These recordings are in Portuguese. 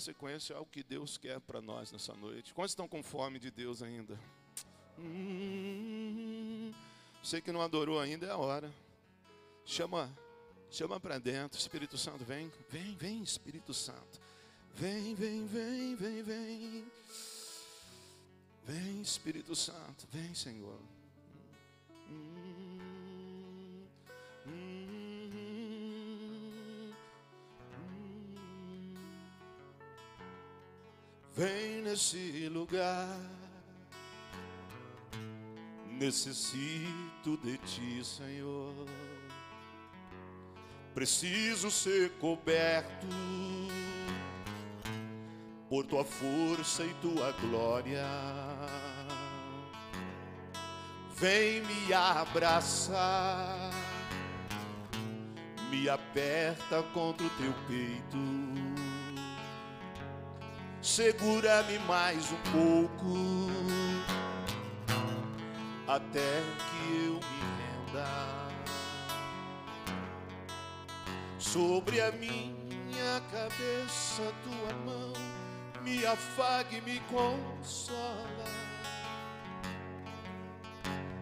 sequência ao que Deus quer para nós nessa noite. Quantos estão com fome de Deus ainda? Hum, sei que não adorou ainda, é a hora. Chama, chama para dentro. Espírito Santo, vem, vem, vem, Espírito Santo. Vem, vem, vem, vem, vem. Vem, Espírito Santo, vem, Senhor. Vem nesse lugar. Necessito de ti, Senhor. Preciso ser coberto por tua força e tua glória. Vem me abraçar, me aperta contra o teu peito. Segura-me mais um pouco, até que eu me renda. Sobre a minha cabeça, tua mão me afague e me consola.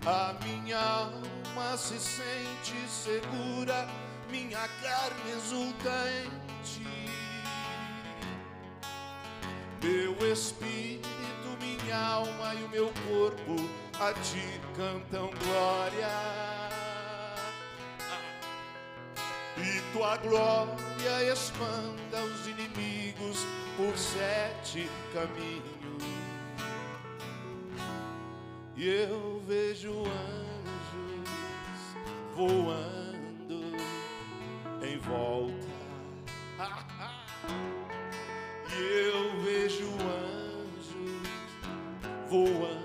A minha alma se sente segura, minha carne exulta em ti. Meu espírito, minha alma e o meu corpo a ti cantam glória. E tua glória espanta os inimigos por sete caminhos. E eu vejo anjos voando em volta. E eu voando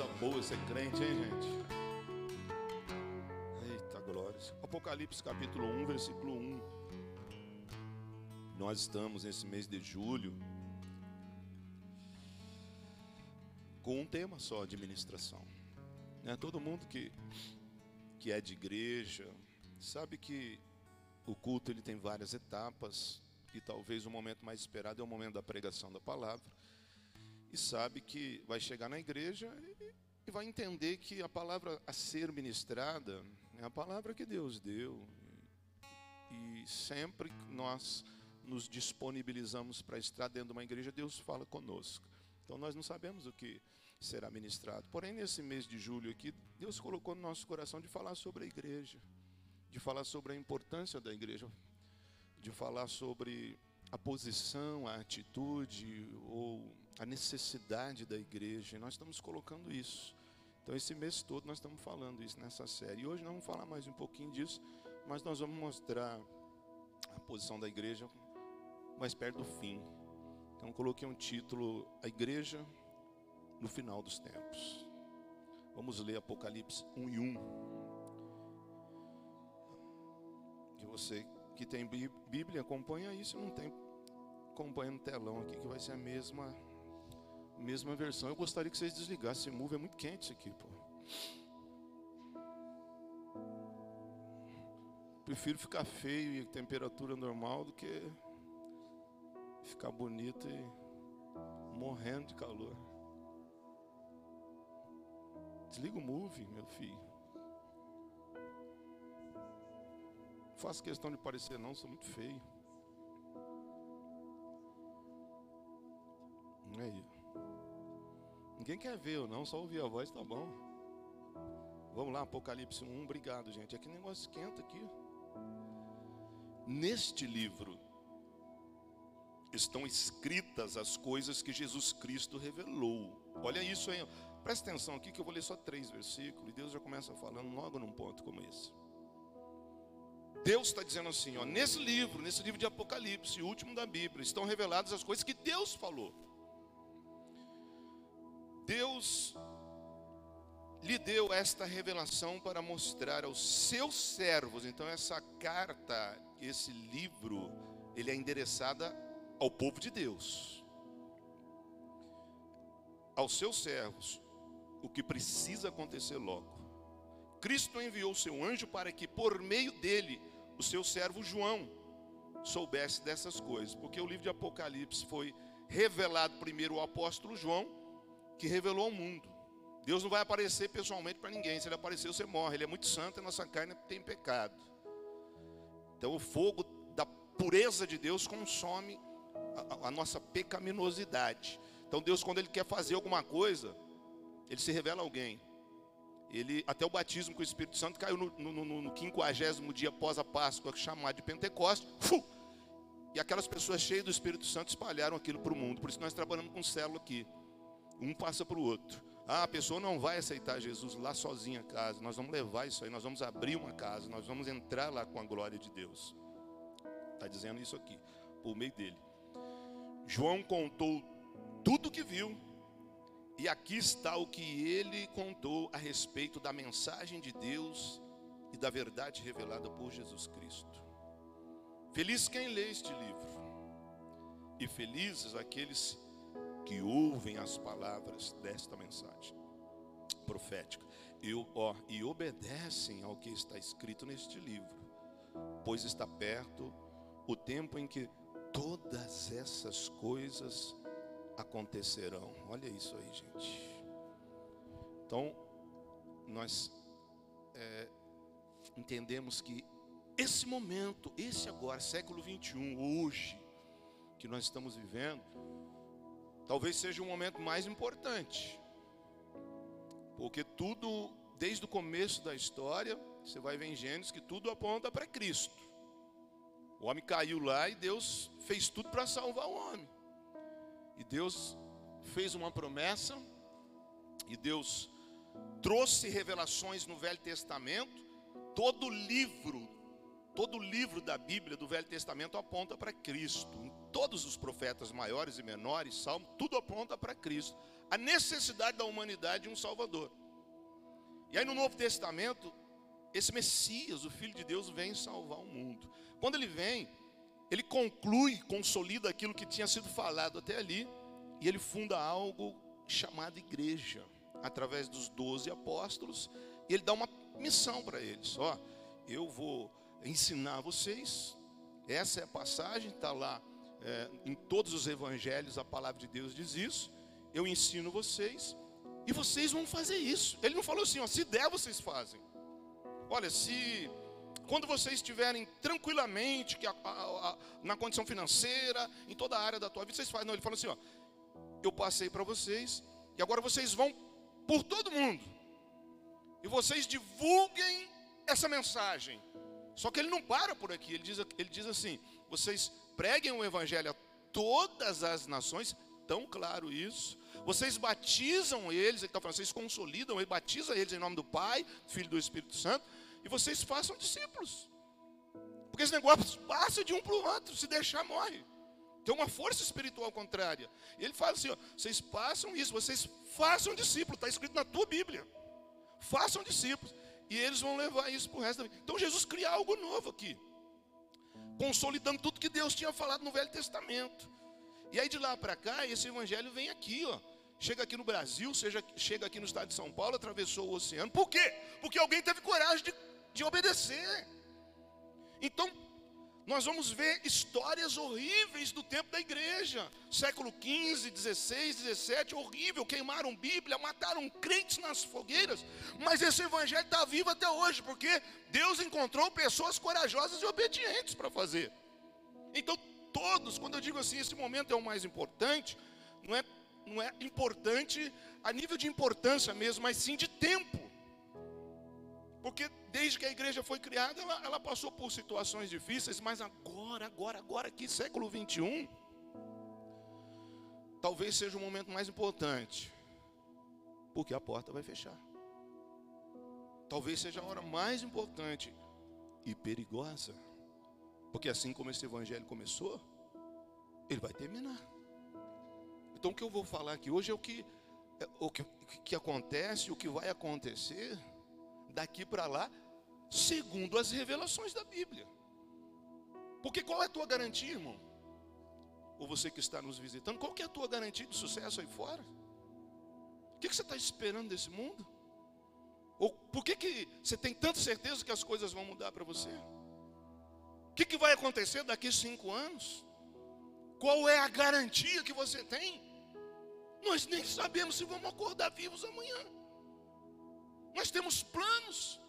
Coisa boa ser crente, hein, gente? Eita glória. Apocalipse capítulo 1, versículo 1. Nós estamos nesse mês de julho com um tema só, administração. Né? Todo mundo que, que é de igreja sabe que o culto ele tem várias etapas e talvez o momento mais esperado é o momento da pregação da palavra. E sabe que vai chegar na igreja vai entender que a palavra a ser ministrada é a palavra que Deus deu. E sempre que nós nos disponibilizamos para estar dentro de uma igreja, Deus fala conosco. Então nós não sabemos o que será ministrado. Porém, nesse mês de julho aqui, Deus colocou no nosso coração de falar sobre a igreja, de falar sobre a importância da igreja, de falar sobre a posição, a atitude ou a necessidade da igreja. E nós estamos colocando isso. Então, esse mês todo nós estamos falando isso nessa série. E hoje nós vamos falar mais um pouquinho disso, mas nós vamos mostrar a posição da igreja mais perto do fim. Então coloquei um título: A Igreja no Final dos Tempos. Vamos ler Apocalipse 1 e 1. Que você que tem Bíblia acompanha isso, não tem acompanha no telão aqui que vai ser a mesma mesma versão. Eu gostaria que vocês desligassem. Move é muito quente isso aqui, pô. Prefiro ficar feio e temperatura normal do que ficar bonito e morrendo de calor. Desliga o move, meu filho. Não faço questão de parecer não, sou muito feio. Aí. Ninguém quer ver eu não, só ouvir a voz tá bom. Vamos lá, Apocalipse 1, obrigado, gente. É que negócio esquenta aqui. Neste livro estão escritas as coisas que Jesus Cristo revelou. Olha isso aí. Presta atenção aqui que eu vou ler só três versículos e Deus já começa falando logo num ponto como esse. Deus está dizendo assim, ó, nesse livro, nesse livro de Apocalipse, último da Bíblia, estão reveladas as coisas que Deus falou. Deus lhe deu esta revelação para mostrar aos seus servos. Então essa carta, esse livro, ele é endereçada ao povo de Deus. Aos seus servos, o que precisa acontecer logo. Cristo enviou seu anjo para que por meio dele o seu servo João soubesse dessas coisas, porque o livro de Apocalipse foi revelado primeiro ao apóstolo João, que revelou ao mundo. Deus não vai aparecer pessoalmente para ninguém. Se ele aparecer, você morre. Ele é muito santo e nossa carne tem pecado. Então o fogo da pureza de Deus consome a, a nossa pecaminosidade. Então Deus, quando Ele quer fazer alguma coisa, Ele se revela a alguém. Ele, até o batismo com o Espírito Santo caiu no, 50 dia após a Páscoa, chamado de Pentecostes. E aquelas pessoas cheias do Espírito Santo espalharam aquilo para o mundo. Por isso nós trabalhamos com célula aqui. Um passa para o outro. Ah, a pessoa não vai aceitar Jesus lá sozinha em casa. Nós vamos levar isso aí, nós vamos abrir uma casa, nós vamos entrar lá com a glória de Deus. Está dizendo isso aqui, por meio dele. João contou tudo o que viu e aqui está o que ele contou a respeito da mensagem de Deus e da verdade revelada por Jesus Cristo. Feliz quem lê este livro, e felizes aqueles que ouvem as palavras desta mensagem profética e, ó, e obedecem ao que está escrito neste livro, pois está perto o tempo em que todas essas coisas acontecerão. Olha isso aí, gente. Então, nós é, entendemos que esse momento, esse agora, século 21, hoje, que nós estamos vivendo, talvez seja o momento mais importante, porque tudo, desde o começo da história, você vai ver em Gênesis que tudo aponta para Cristo. O homem caiu lá e Deus fez tudo para salvar o homem. E Deus fez uma promessa, e Deus trouxe revelações no Velho Testamento. Todo livro, todo livro da Bíblia do Velho Testamento aponta para Cristo. Todos os profetas maiores e menores, Salmo, tudo aponta para Cristo. A necessidade da humanidade de um Salvador. E aí no Novo Testamento, esse Messias, o Filho de Deus, vem salvar o mundo. Quando ele vem, ele conclui, consolida aquilo que tinha sido falado até ali, e ele funda algo chamado igreja, através dos doze apóstolos, e ele dá uma missão para eles: ó, eu vou ensinar vocês, essa é a passagem, está lá é, em todos os evangelhos, a palavra de Deus diz isso, eu ensino vocês, e vocês vão fazer isso. Ele não falou assim, ó, se der, vocês fazem. Olha, se quando vocês estiverem tranquilamente que a, a, a, na condição financeira, em toda a área da tua vida, vocês fazem. Não, ele fala assim: ó, eu passei para vocês, e agora vocês vão por todo mundo, e vocês divulguem essa mensagem. Só que ele não para por aqui, ele diz, ele diz assim: vocês preguem o evangelho a todas as nações, tão claro isso. Vocês batizam eles, ele está falando, vocês consolidam eles, batizam eles em nome do Pai, Filho e do Espírito Santo e vocês façam discípulos. Por Porque esse negócio passa de um para o outro, se deixar, morre. Tem uma força espiritual contrária. Ele fala assim: ó, vocês façam isso, vocês façam discípulos, está escrito na tua Bíblia. Façam discípulos. E eles vão levar isso para o resto da vida. Então Jesus cria algo novo aqui. Consolidando tudo que Deus tinha falado no Velho Testamento. E aí de lá para cá, esse evangelho vem aqui, ó. Chega aqui no Brasil, seja, chega aqui no estado de São Paulo, atravessou o oceano. Por quê? Porque alguém teve coragem de, de obedecer. Então, nós vamos ver histórias horríveis do tempo da igreja. Século 15, 16, 17, horrível. Queimaram Bíblia, mataram crentes nas fogueiras. Mas esse evangelho está vivo até hoje, porque Deus encontrou pessoas corajosas e obedientes para fazer. Então, todos, quando eu digo assim, esse momento é o mais importante, não é, não é importante a nível de importância mesmo, mas sim de tempo. Porque desde que a igreja foi criada, ela, ela, passou por situações difíceis, mas agora, agora, agora, aqui, século 21, talvez seja o momento mais importante, porque a porta vai fechar. Talvez seja a hora mais importante e perigosa, porque assim como esse evangelho começou, ele vai terminar. Então o que eu vou falar aqui hoje é o que, é, o que, que acontece, o que vai acontecer daqui para lá, segundo as revelações da Bíblia. Porque qual é a tua garantia, irmão? Ou você que está nos visitando, qual é a tua garantia de sucesso aí fora? O que, que você está esperando desse mundo? Ou por que, que você tem tanta certeza que as coisas vão mudar para você? O que, que vai acontecer daqui cinco anos? Qual é a garantia que você tem? Nós nem sabemos se vamos acordar vivos amanhã. Nós temos planos,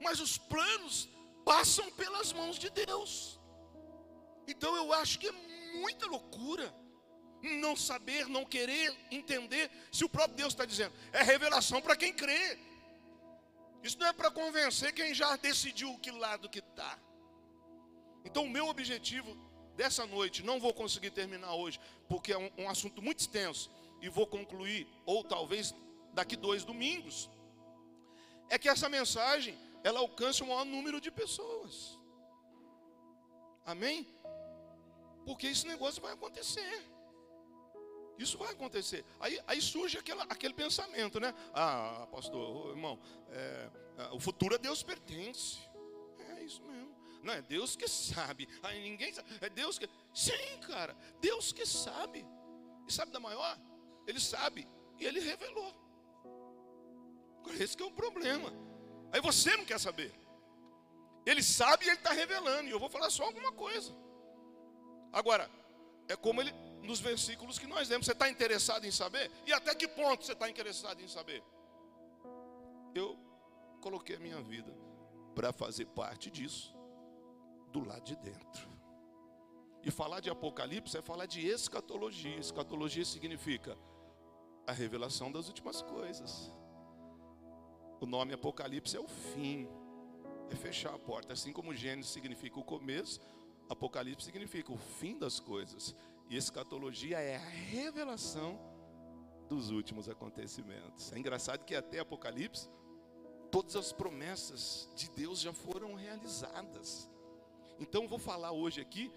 mas os planos passam pelas mãos de Deus. Então eu acho que é muita loucura não saber, não querer entender se o próprio Deus está dizendo. É revelação para quem crê. Isso não é para convencer quem já decidiu que lado que está. Então o meu objetivo dessa noite, não vou conseguir terminar hoje, porque é um, um assunto muito extenso, e vou concluir, ou talvez daqui dois domingos é que essa mensagem ela alcance o maior número de pessoas. Amém? Porque esse negócio vai acontecer. Isso vai acontecer. Aí, aí surge aquela, aquele pensamento, né? Ah, pastor, irmão, é, é, o futuro a Deus pertence. É isso mesmo. Não é Deus que sabe. Aí ninguém sabe. É Deus que. Sim, cara. Deus que sabe. E sabe da maior? Ele sabe. E ele revelou. Esse que é o problema. Aí você não quer saber. Ele sabe e ele está revelando. E eu vou falar só alguma coisa. Agora, é como ele nos versículos que nós lemos. Você está interessado em saber? E até que ponto você está interessado em saber? Eu coloquei a minha vida para fazer parte disso, do lado de dentro. E falar de Apocalipse é falar de escatologia. Escatologia significa a revelação das últimas coisas. O nome Apocalipse é o fim, é fechar a porta. Assim como Gênesis significa o começo, Apocalipse significa o fim das coisas. E escatologia é a revelação dos últimos acontecimentos. É engraçado que até Apocalipse, todas as promessas de Deus já foram realizadas. Então vou falar hoje aqui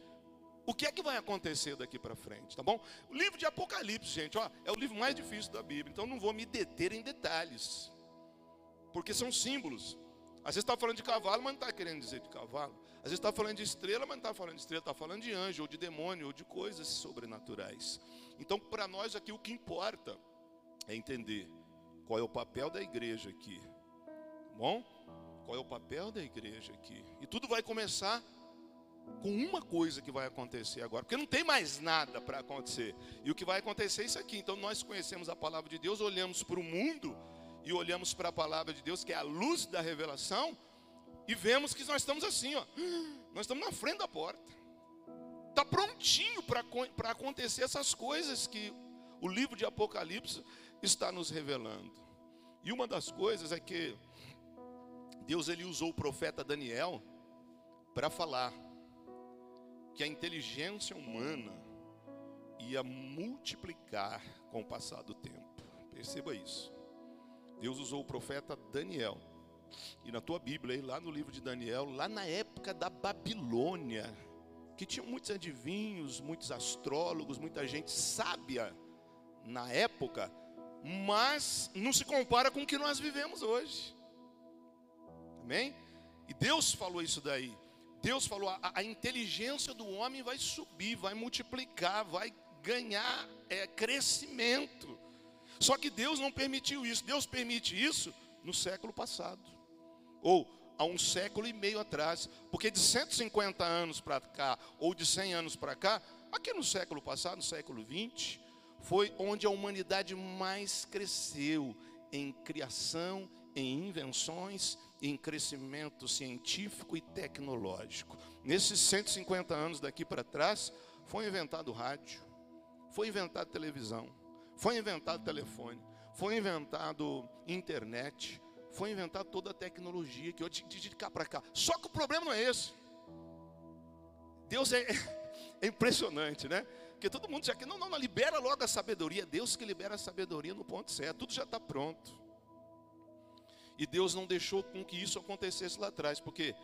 o que é que vai acontecer daqui para frente, tá bom? O livro de Apocalipse, gente, ó, é o livro mais difícil da Bíblia, então não vou me deter em detalhes porque são símbolos. Às vezes está falando de cavalo, mas não está querendo dizer de cavalo. Às vezes está falando de estrela, mas não está falando de estrela, está falando de anjo, ou de demônio, ou de coisas sobrenaturais. Então, para nós aqui, o que importa é entender qual é o papel da igreja aqui. Tá bom? Qual é o papel da igreja aqui? E tudo vai começar com uma coisa que vai acontecer agora, porque não tem mais nada para acontecer. E o que vai acontecer é isso aqui. Então, nós conhecemos a palavra de Deus, olhamos para o mundo e olhamos para a palavra de Deus, que é a luz da revelação, e vemos que nós estamos assim, ó. Nós estamos na frente da porta. Está prontinho para acontecer essas coisas que o livro de Apocalipse está nos revelando. E uma das coisas é que Deus ele usou o profeta Daniel para falar que a inteligência humana ia multiplicar com o passar do tempo. Perceba isso. Deus usou o profeta Daniel E na tua Bíblia, aí, lá no livro de Daniel, lá na época da Babilônia, que tinha muitos adivinhos, muitos astrólogos, muita gente sábia na época, mas não se compara com o que nós vivemos hoje. Amém? E Deus falou isso daí. Deus falou: a, a inteligência do homem vai subir, vai multiplicar, vai ganhar é, crescimento. Só que Deus não permitiu isso. Deus permite isso no século passado, ou há um século e meio atrás, porque de 150 anos para cá, ou de 100 anos para cá, aqui no século passado, no século 20, foi onde a humanidade mais cresceu em criação, em invenções, em crescimento científico e tecnológico. Nesses 150 anos daqui para trás, foi inventado rádio, foi inventado televisão, foi inventado telefone, foi inventado internet, foi inventada toda a tecnologia que hoje de cá para cá. Só que o problema não é esse. Deus é, é impressionante, né? Porque todo mundo já que não, não, não, libera logo a sabedoria. Deus que libera a sabedoria no ponto certo. Tudo já está pronto. E Deus não deixou com que isso acontecesse lá atrás, porque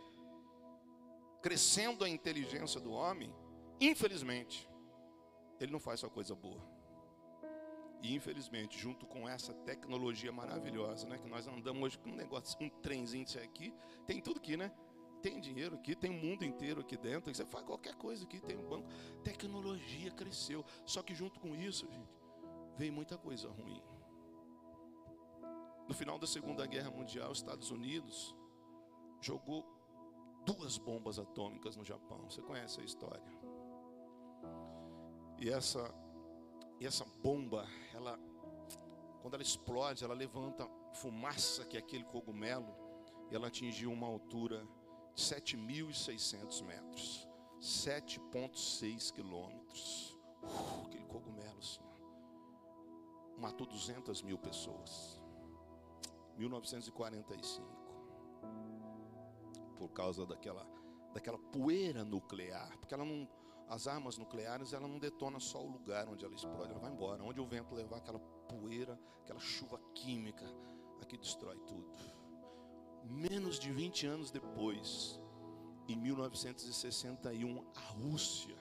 crescendo a inteligência do homem, infelizmente, ele não faz só coisa boa. E infelizmente, junto com essa tecnologia maravilhosa, né, que nós andamos hoje com um negócio, um trenzinho disso aqui, tem tudo aqui, né? Tem dinheiro aqui, tem o mundo inteiro aqui dentro. Você faz qualquer coisa aqui, tem um banco. Tecnologia cresceu. Só que junto com isso, gente, veio muita coisa ruim. No final da Segunda Guerra Mundial, os Estados Unidos jogou duas bombas atômicas no Japão. Você conhece a história? E essa e essa bomba, ela quando ela explode, ela levanta fumaça que é aquele cogumelo, e ela atingiu uma altura de 7.600 metros, 7,6 quilômetros. Uh, aquele cogumelo, assim, matou 200 mil pessoas. 1945, por causa daquela, daquela poeira nuclear, porque ela não as armas nucleares, ela não detona só o lugar onde ela explode, ela vai embora. Onde o vento levar aquela poeira, aquela chuva química, aqui destrói tudo. Menos de 20 anos depois, em 1961, a Rússia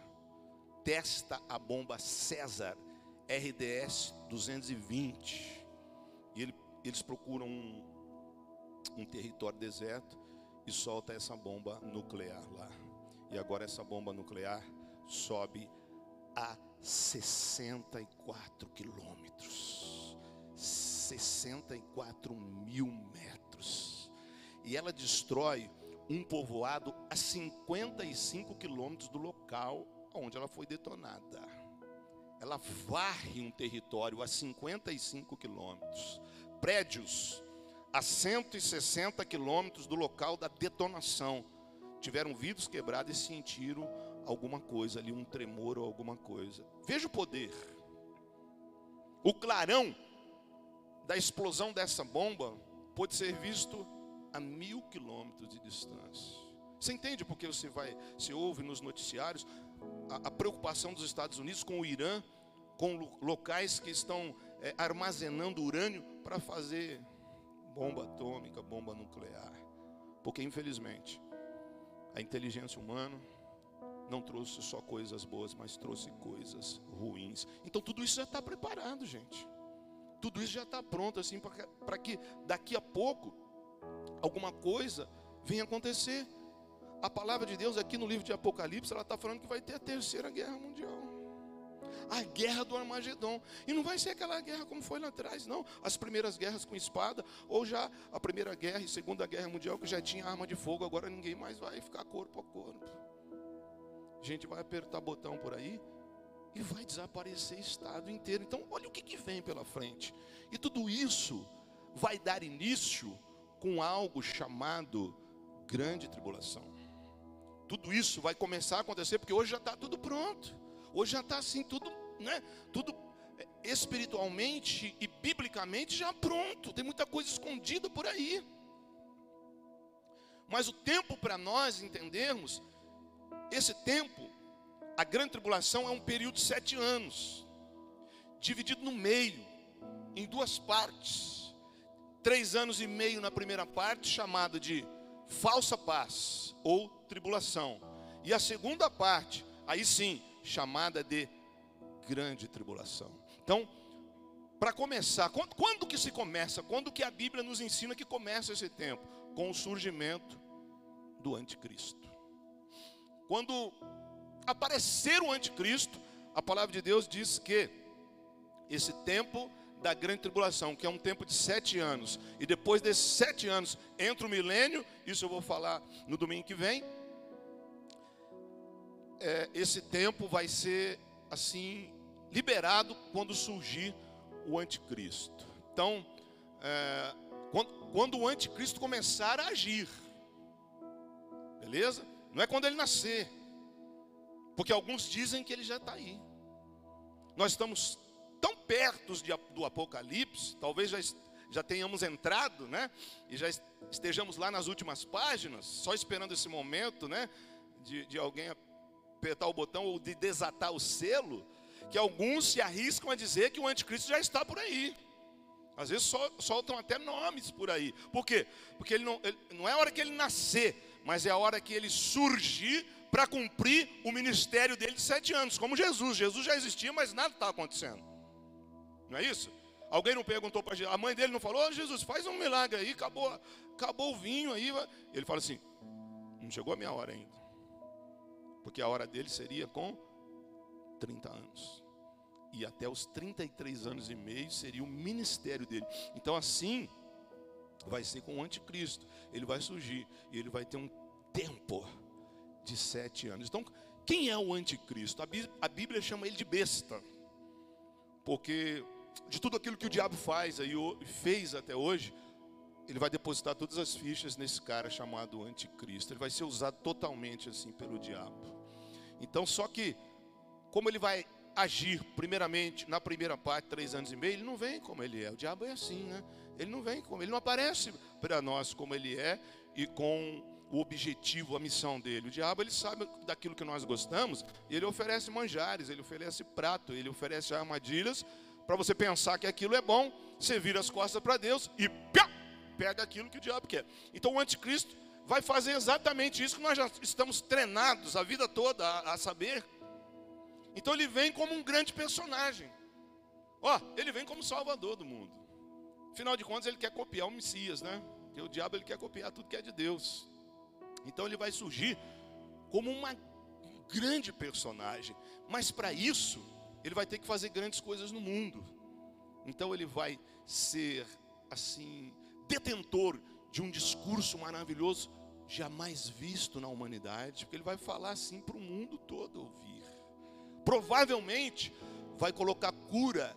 testa a bomba César RDS 220. E ele, eles procuram um, um território deserto e solta essa bomba nuclear lá. E agora essa bomba nuclear sobe a 64 quilômetros, 64 mil metros, e ela destrói um povoado a 55 quilômetros do local onde ela foi detonada. Ela varre um território a 55 quilômetros, prédios a 160 quilômetros do local da detonação. Tiveram vidros quebrados e sentiram alguma coisa ali, um tremor ou alguma coisa. Veja o poder. O clarão da explosão dessa bomba pode ser visto a mil quilômetros de distância. Você entende porque você vai, se ouve nos noticiários a, a, preocupação dos Estados Unidos com o Irã, com locais que estão é, armazenando urânio para fazer bomba atômica, bomba nuclear. Porque infelizmente a inteligência humana não trouxe só coisas boas, mas trouxe coisas ruins. Então tudo isso já está preparado, gente. Tudo isso já está pronto, assim, para que daqui a pouco alguma coisa venha acontecer. A palavra de Deus aqui no livro de Apocalipse, ela está falando que vai ter a terceira guerra mundial. A guerra do Armagedon. E não vai ser aquela guerra como foi lá atrás, não. As primeiras guerras com espada, ou já a primeira guerra e segunda guerra mundial, que já tinha arma de fogo, agora ninguém mais vai ficar corpo a corpo. Gente vai apertar botão por aí e vai desaparecer estado inteiro. Então, olha o que, que vem pela frente. E tudo isso vai dar início com algo chamado grande tribulação. Tudo isso vai começar a acontecer porque hoje já está tudo pronto. Hoje já está assim, tudo, né? Tudo é, espiritualmente e biblicamente já pronto. Tem muita coisa escondida por aí. Mas o tempo para nós entendermos esse tempo, a grande tribulação é um período de sete anos, dividido no meio, em duas partes. três anos e meio na primeira parte, chamada de falsa paz ou tribulação. E a segunda parte, aí sim, chamada de grande tribulação. Então, para começar, quando, quando, que se começa? Quando que a Bíblia nos ensina que começa esse tempo? Com o surgimento do anticristo. Quando aparecer o anticristo, a palavra de Deus diz que esse tempo da grande tribulação, que é um tempo de sete anos, e depois desses sete anos entra o milênio, isso eu vou falar no domingo que vem. É, esse tempo vai ser assim liberado quando surgir o anticristo. Então, é, quando, quando o anticristo começar a agir, beleza? Não é quando ele nascer, porque alguns dizem que ele já está aí. Nós estamos tão perto do Apocalipse, talvez já, já tenhamos entrado, né? E já estejamos lá nas últimas páginas, só esperando esse momento, né? De, de alguém apertar o botão ou de desatar o selo, que alguns se arriscam a dizer que o anticristo já está por aí. Às vezes sol, soltam até nomes por aí. Por quê? Porque ele não, ele, não é a hora que ele nascer, mas é a hora que ele surgir para cumprir o ministério dele de sete anos, como Jesus. Jesus já existia, mas nada está acontecendo. Não é isso? Alguém não perguntou para Jesus, a mãe dele não falou, oh, Jesus, faz um milagre aí, acabou, acabou o vinho aí. Ele fala assim, não chegou a minha hora ainda. Porque a hora dele seria com 30 anos. E até os 33 anos e meio seria o ministério dele. Então assim vai ser com o anticristo. Ele vai surgir e ele vai ter um tempo de sete anos. Então, quem é o anticristo? A Bíblia chama ele de besta. Porque de tudo aquilo que o diabo faz aí, fez até hoje, ele vai depositar todas as fichas nesse cara chamado anticristo. Ele vai ser usado totalmente assim pelo diabo. Então, só que, como ele vai agir, primeiramente, na primeira parte, três anos e meio, ele não vem como ele é. O diabo é assim, né? Ele não vem como, ele não aparece para nós como ele é e com o objetivo, a missão dele. O diabo, ele sabe daquilo que nós gostamos e ele oferece manjares, ele oferece prato, ele oferece armadilhas para você pensar que aquilo é bom, você vira as costas para Deus e pega aquilo que o diabo quer. Então o anticristo vai fazer exatamente isso que nós já estamos treinados a vida toda a, a saber. Então ele vem como um grande personagem. Ó, ele vem como salvador do mundo. Afinal de contas, ele quer copiar o Messias, né? Porque o diabo ele quer copiar tudo que é de Deus. Então ele vai surgir como uma, um grande personagem. Mas para isso, ele vai ter que fazer grandes coisas no mundo. Então ele vai ser assim detentor de um discurso maravilhoso jamais visto na humanidade, porque ele vai falar assim para o mundo todo ouvir. Provavelmente vai colocar cura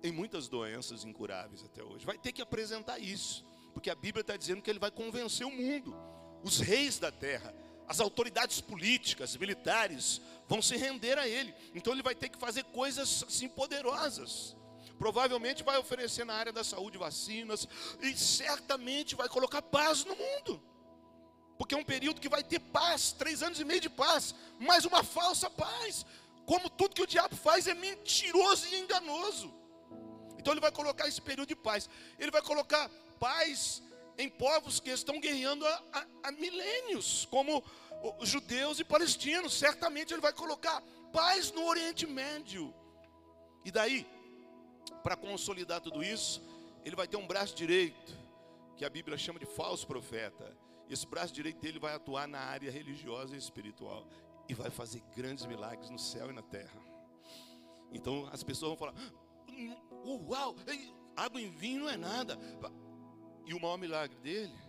em muitas doenças incuráveis até hoje. Vai ter que apresentar isso, porque a Bíblia está dizendo que ele vai convencer o mundo, os reis da terra, as autoridades políticas, militares, vão se render a ele. Então ele vai ter que fazer coisas assim poderosas. Provavelmente vai oferecer na área da saúde vacinas e certamente vai colocar paz no mundo. Porque é um período que vai ter paz, três anos e meio de paz, mas uma falsa paz. Como tudo que o diabo faz é mentiroso e enganoso. Então ele vai colocar esse período de paz. Ele vai colocar paz em povos que estão guerreando há, há, há milênios, como judeus e palestinos. Certamente ele vai colocar paz no Oriente Médio. E daí, para consolidar tudo isso, ele vai ter um braço direito, que a Bíblia chama de falso profeta. Esse braço direito dele vai atuar na área religiosa e espiritual e vai fazer grandes milagres no céu e na terra. Então as pessoas vão falar: Uau, água em vinho não é nada. E o maior milagre dele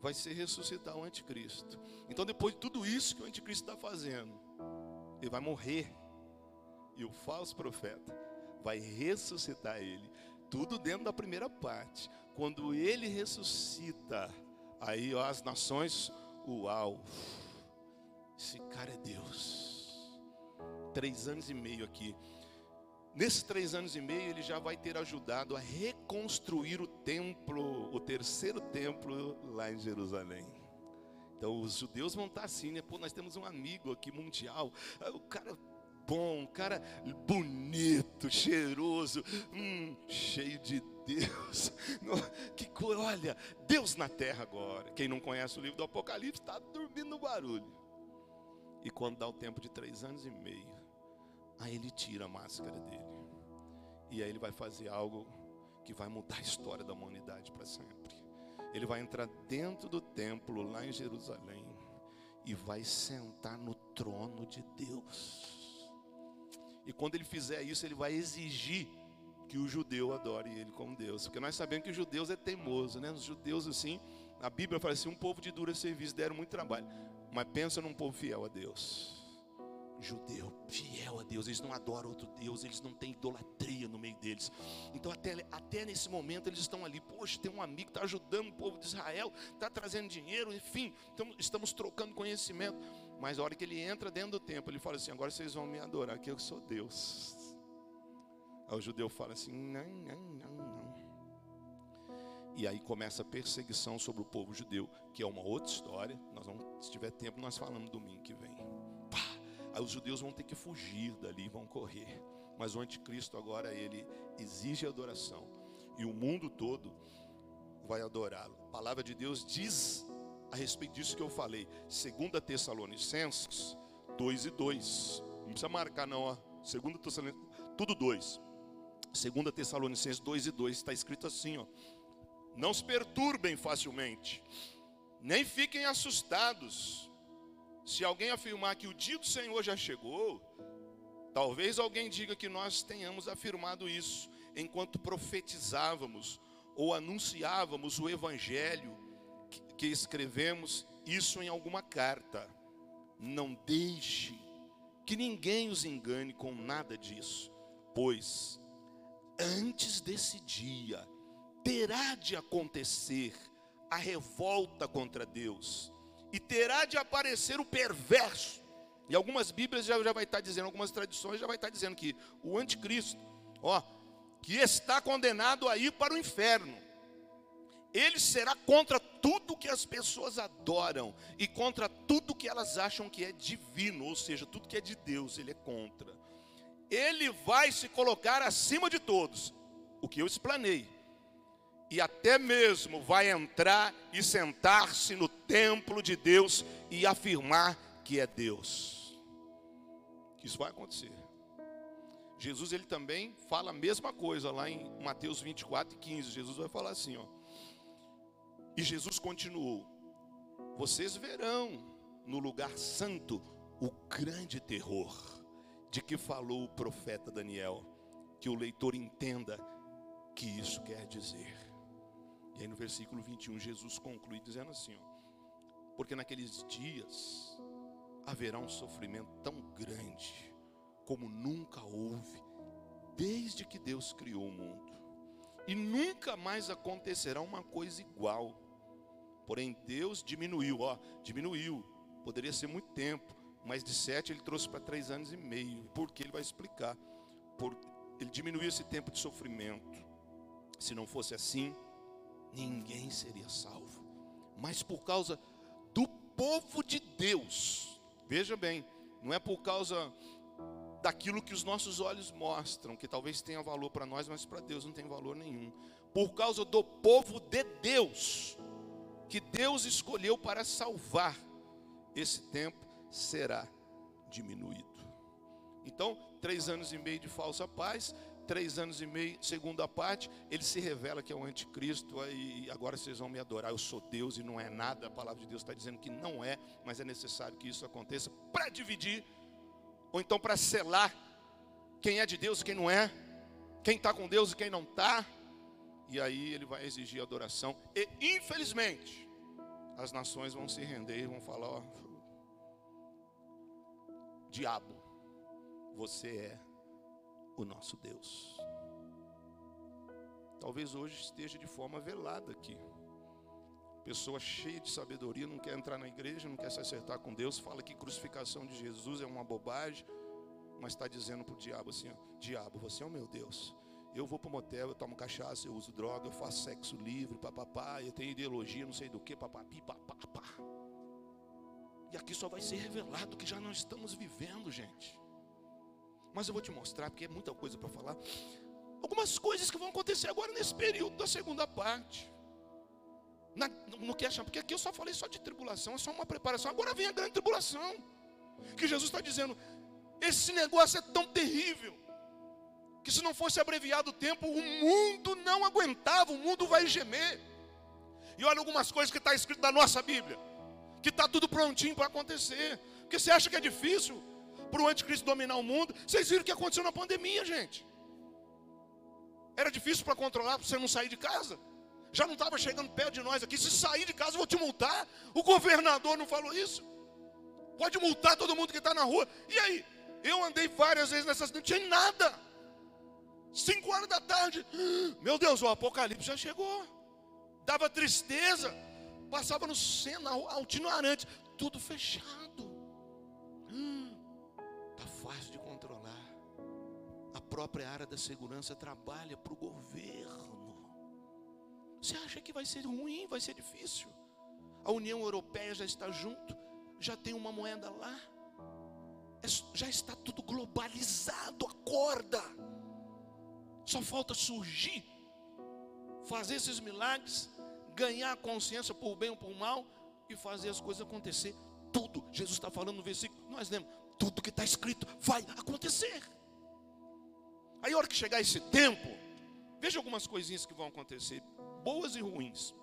vai ser ressuscitar o anticristo. Então, depois de tudo isso que o anticristo está fazendo, ele vai morrer. E o falso profeta vai ressuscitar ele. Tudo dentro da primeira parte. Quando ele ressuscita, aí ó, as nações, uau, esse cara é Deus. Três anos e meio aqui. Nesses três anos e meio, ele já vai ter ajudado a reconstruir o templo, o terceiro templo lá em Jerusalém. Então os judeus vão estar assim, né? Pô, nós temos um amigo aqui mundial. Ah, o cara bom, um cara bonito, cheiroso, hum, cheio de Deus. Que coisa, olha, Deus na terra agora. Quem não conhece o livro do Apocalipse está dormindo no barulho. E quando dá o tempo de três anos e meio, aí ele tira a máscara dele. E aí ele vai fazer algo que vai mudar a história da humanidade para sempre. Ele vai entrar dentro do templo lá em Jerusalém e vai sentar no trono de Deus. E quando ele fizer isso, ele vai exigir que o judeu adore ele como Deus. Porque nós sabemos que os judeus é teimoso, né? Os judeus, assim, a Bíblia fala assim: um povo de dura serviço deram muito trabalho. Mas pensa num povo fiel a Deus. Judeu, fiel a Deus, eles não adoram outro Deus, eles não têm idolatria no meio deles. Então, até, até nesse momento, eles estão ali. Poxa, tem um amigo que está ajudando o povo de Israel, está trazendo dinheiro, enfim, então, estamos trocando conhecimento. Mas a hora que ele entra dentro do templo, ele fala assim: agora vocês vão me adorar, que eu sou Deus. Aí o judeu fala assim: não, não, não, não. E aí começa a perseguição sobre o povo judeu, que é uma outra história. Nós vamos, se tiver tempo, nós falamos domingo que vem. Pá! Aí os judeus vão ter que fugir dali, vão correr. Mas o anticristo agora ele exige adoração. E o mundo todo vai adorá-lo. A palavra de Deus diz a respeito disso que eu falei. 2 Tessalonicenses 2 e 2. Não precisa marcar não, ó. 2 Tessalonicenses, tudo 2. 2 Tessalonicenses 2 e 2 está escrito assim, ó. Não se perturbem facilmente, nem fiquem assustados. Se alguém afirmar que o dia do Senhor já chegou, talvez alguém diga que nós tenhamos afirmado isso enquanto profetizávamos ou anunciávamos o evangelho que, escrevemos isso em alguma carta. Não deixe que ninguém os engane com nada disso, pois antes desse dia terá de acontecer a revolta contra Deus, e terá de aparecer o perverso. E algumas Bíblias já, já vai estar dizendo, algumas tradições já vai estar dizendo que o anticristo, ó, que está condenado a ir para o inferno. Ele será contra tudo que as pessoas adoram e contra tudo que elas acham que é divino, ou seja, tudo que é de Deus, ele é contra ele vai se colocar acima de todos, o que eu explanei, e até mesmo vai entrar e sentar-se no templo de Deus e afirmar que é Deus. Isso vai acontecer. Jesus ele também fala a mesma coisa lá em Mateus 24 e 15. Jesus vai falar assim, ó. E Jesus continuou: Vocês verão no lugar santo o grande terror de que falou o profeta Daniel, que o leitor entenda que isso quer dizer. E aí no versículo 21, Jesus conclui dizendo assim: ó, Porque naqueles dias haverá um sofrimento tão grande como nunca houve, desde que Deus criou o mundo. E nunca mais acontecerá uma coisa igual. Porém, Deus diminuiu, ó, diminuiu. Poderia ser muito tempo, mas de sete ele trouxe para três anos e meio. Por que ele vai explicar? Por, ele diminuiu esse tempo de sofrimento. Se não fosse assim, ninguém seria salvo. Mas por causa do povo de Deus, veja bem, não é por causa daquilo que os nossos olhos mostram, que talvez tenha valor para nós, mas para Deus não tem valor nenhum. Por causa do povo de Deus, que Deus escolheu para salvar esse tempo será diminuído. Então, três anos e meio de falsa paz, três anos e meio, segunda parte, ele se revela que é o anticristo, e agora vocês vão me adorar, eu sou Deus e não é nada, a palavra de Deus está dizendo que não é, mas é necessário que isso aconteça para dividir, ou então para selar quem é de Deus e quem não é, quem está com Deus e quem não está, e aí ele vai exigir adoração, e infelizmente, as nações vão se render e vão falar: ó, Diabo, você é o nosso Deus. Talvez hoje esteja de forma velada aqui. Pessoa cheia de sabedoria, não quer entrar na igreja, não quer se acertar com Deus, fala que crucificação de Jesus é uma bobagem, mas está dizendo para o diabo assim: Diabo, você é o meu Deus. Eu vou para o motel, eu tomo cachaça, eu uso droga, eu faço sexo livre, papapá, eu tenho ideologia, não sei do que, papapi, papapá. E aqui só vai ser revelado que já não estamos vivendo, gente. Mas eu vou te mostrar, porque é muita coisa para falar. Algumas coisas que vão acontecer agora nesse período da segunda parte. Na, no que achar, porque aqui eu só falei só de tribulação, é só uma preparação. Agora vem a grande tribulação. Que Jesus está dizendo: esse negócio é tão terrível que se não fosse abreviado o tempo, o mundo não aguentava, o mundo vai gemer. E olha algumas coisas que está escrito na nossa Bíblia, que está tudo prontinho para acontecer. Porque você acha que é difícil para o anticristo dominar o mundo? Vocês viram o que aconteceu na pandemia, gente. Era difícil para controlar, para você não sair de casa. Já não estava chegando perto de nós aqui. Se sair de casa, eu vou te multar. O governador não falou isso. Pode multar todo mundo que está na rua. E aí? Eu andei várias vezes nessas, não tinha nada. Cinco horas da tarde, meu Deus, o apocalipse já chegou. Dava tristeza, passava no centro, Altino Arantes, tudo fechado. Hum, tá fácil de controlar. A própria área da segurança trabalha para o governo. Você acha que vai ser ruim, vai ser difícil? A União Europeia já está junto, já tem uma moeda lá, é já está tudo globalizado, acorda. Só falta surgir, fazer esses milagres, ganhar a consciência por bem ou por mal e fazer as coisas acontecer. Tudo, Jesus está falando no versículo, nós lemos, tudo que está escrito vai acontecer. Aí, a hora que chegar esse tempo, veja algumas coisinhas que vão acontecer, boas e ruins.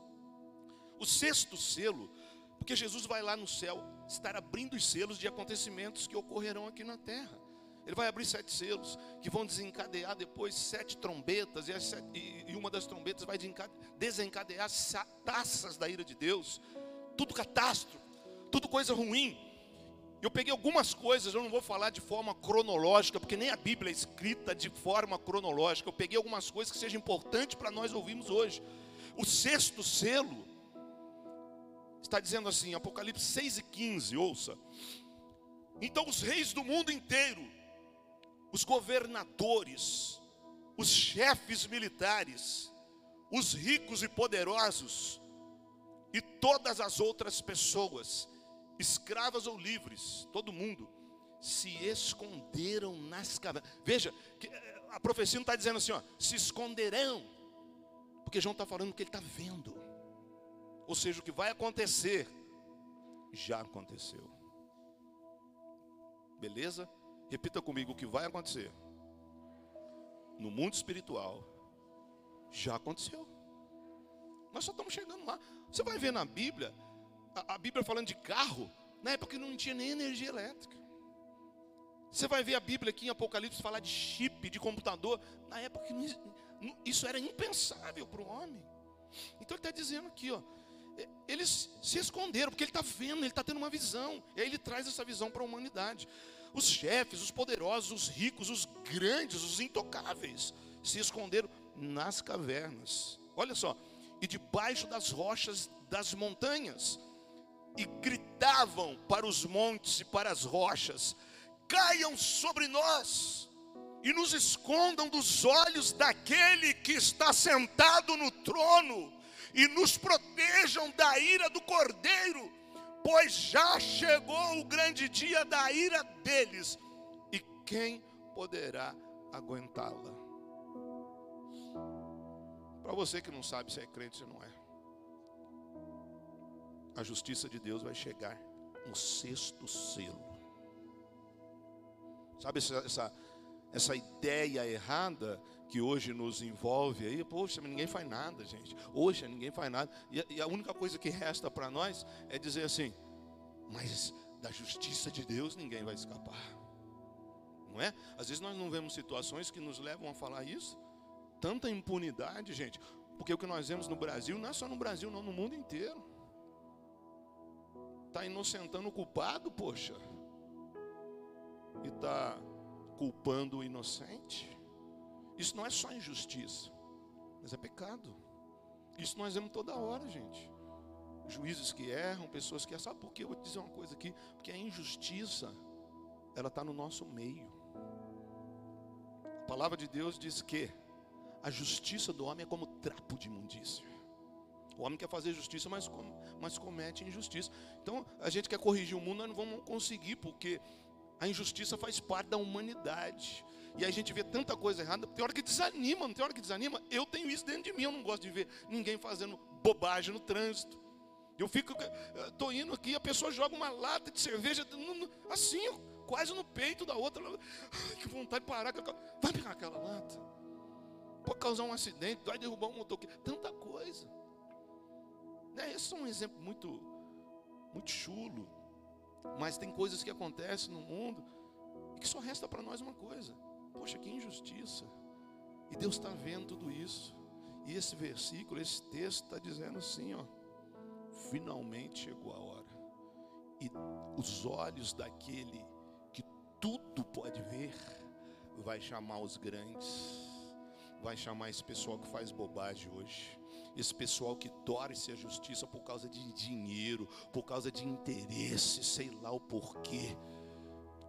O sexto selo, porque Jesus vai lá no céu estar abrindo os selos de acontecimentos que ocorrerão aqui na terra. Ele vai abrir sete selos que vão desencadear depois sete trombetas, e, sete, e, uma das trombetas vai desencadear taças da ira de Deus. Tudo catástrofe, tudo coisa ruim. Eu peguei algumas coisas, eu não vou falar de forma cronológica, porque nem a Bíblia é escrita de forma cronológica. Eu peguei algumas coisas que sejam importantes para nós ouvirmos hoje. O sexto selo está dizendo assim, Apocalipse 6 e 15, ouça. Então os reis do mundo inteiro os governadores, os chefes militares, os ricos e poderosos e todas as outras pessoas, escravas ou livres, todo mundo, se esconderam nas cavernas. Veja, eh, a profecia não está dizendo assim, ó, se esconderão, porque João está falando que ele está vendo, ou seja, o que vai acontecer, já aconteceu. Beleza? Repita comigo o que vai acontecer. No mundo espiritual, já aconteceu. Nós só estamos chegando lá. Você vai ver na Bíblia, a, Bíblia falando de carro, na época não tinha nem energia elétrica. Você vai ver a Bíblia aqui em Apocalipse falar de chip, de computador, na época isso era impensável para o homem. Então ele está dizendo aqui, ó, eles se esconderam, porque ele está vendo, ele está tendo uma visão, e aí ele traz essa visão para a humanidade. Os chefes, os poderosos, os ricos, os grandes, os intocáveis se esconderam nas cavernas. Olha só, e debaixo das rochas das montanhas, e gritavam para os montes e para as rochas: caiam sobre nós e nos escondam dos olhos daquele que está sentado no trono e nos protejam da ira do cordeiro pois já chegou o grande dia da ira deles, e quem poderá aguentá-la? Para você que não sabe se é crente ou não é, a justiça de Deus vai chegar no sexto selo. Sabe essa, essa, essa ideia errada que hoje nos envolve aí, poxa, ninguém faz nada, gente. Hoje ninguém faz nada. E, e a única coisa que resta para nós é dizer assim: mas da justiça de Deus ninguém vai escapar. Não é? Às vezes nós não vemos situações que nos levam a falar isso. Tanta impunidade, gente. Porque o que nós vemos no Brasil, não é só no Brasil, não, no mundo inteiro. Está inocentando o culpado, poxa. E está culpando o inocente. Isso não é só injustiça, mas é pecado. Isso nós vemos toda hora, gente. Juízes que erram, pessoas que erram. Sabe por quê? Eu vou te dizer uma coisa aqui. Porque a injustiça, ela está no nosso meio. A palavra de Deus diz que a justiça do homem é como trapo de imundícia. O homem quer fazer justiça, mas, mas comete injustiça. Então, a gente quer corrigir o mundo, nós não vamos conseguir, porque A injustiça faz parte da humanidade. E a gente vê tanta coisa errada. Tem hora que desanima, não tem hora que desanima. Eu tenho isso dentro de mim. Eu não gosto de ver ninguém fazendo bobagem no trânsito. Eu fico, estou indo aqui, a pessoa joga uma lata de cerveja, assim, quase no peito da outra. Ai, que vontade de parar. Vai pegar aquela lata. Pode causar um acidente, vai derrubar um motoqueiro. Tanta coisa. Esse é um exemplo muito, muito chulo. Mas tem coisas que acontecem no mundo e que só resta para nós uma coisa: Poxa, que injustiça. E Deus está vendo tudo isso. E esse versículo, esse texto está dizendo assim, ó. Finalmente chegou a hora. E os olhos daquele que tudo pode ver, vai chamar os grandes, vai chamar esse pessoal que faz bobagem hoje, esse pessoal que torce a justiça por causa de dinheiro, por causa de interesse, sei lá o porquê.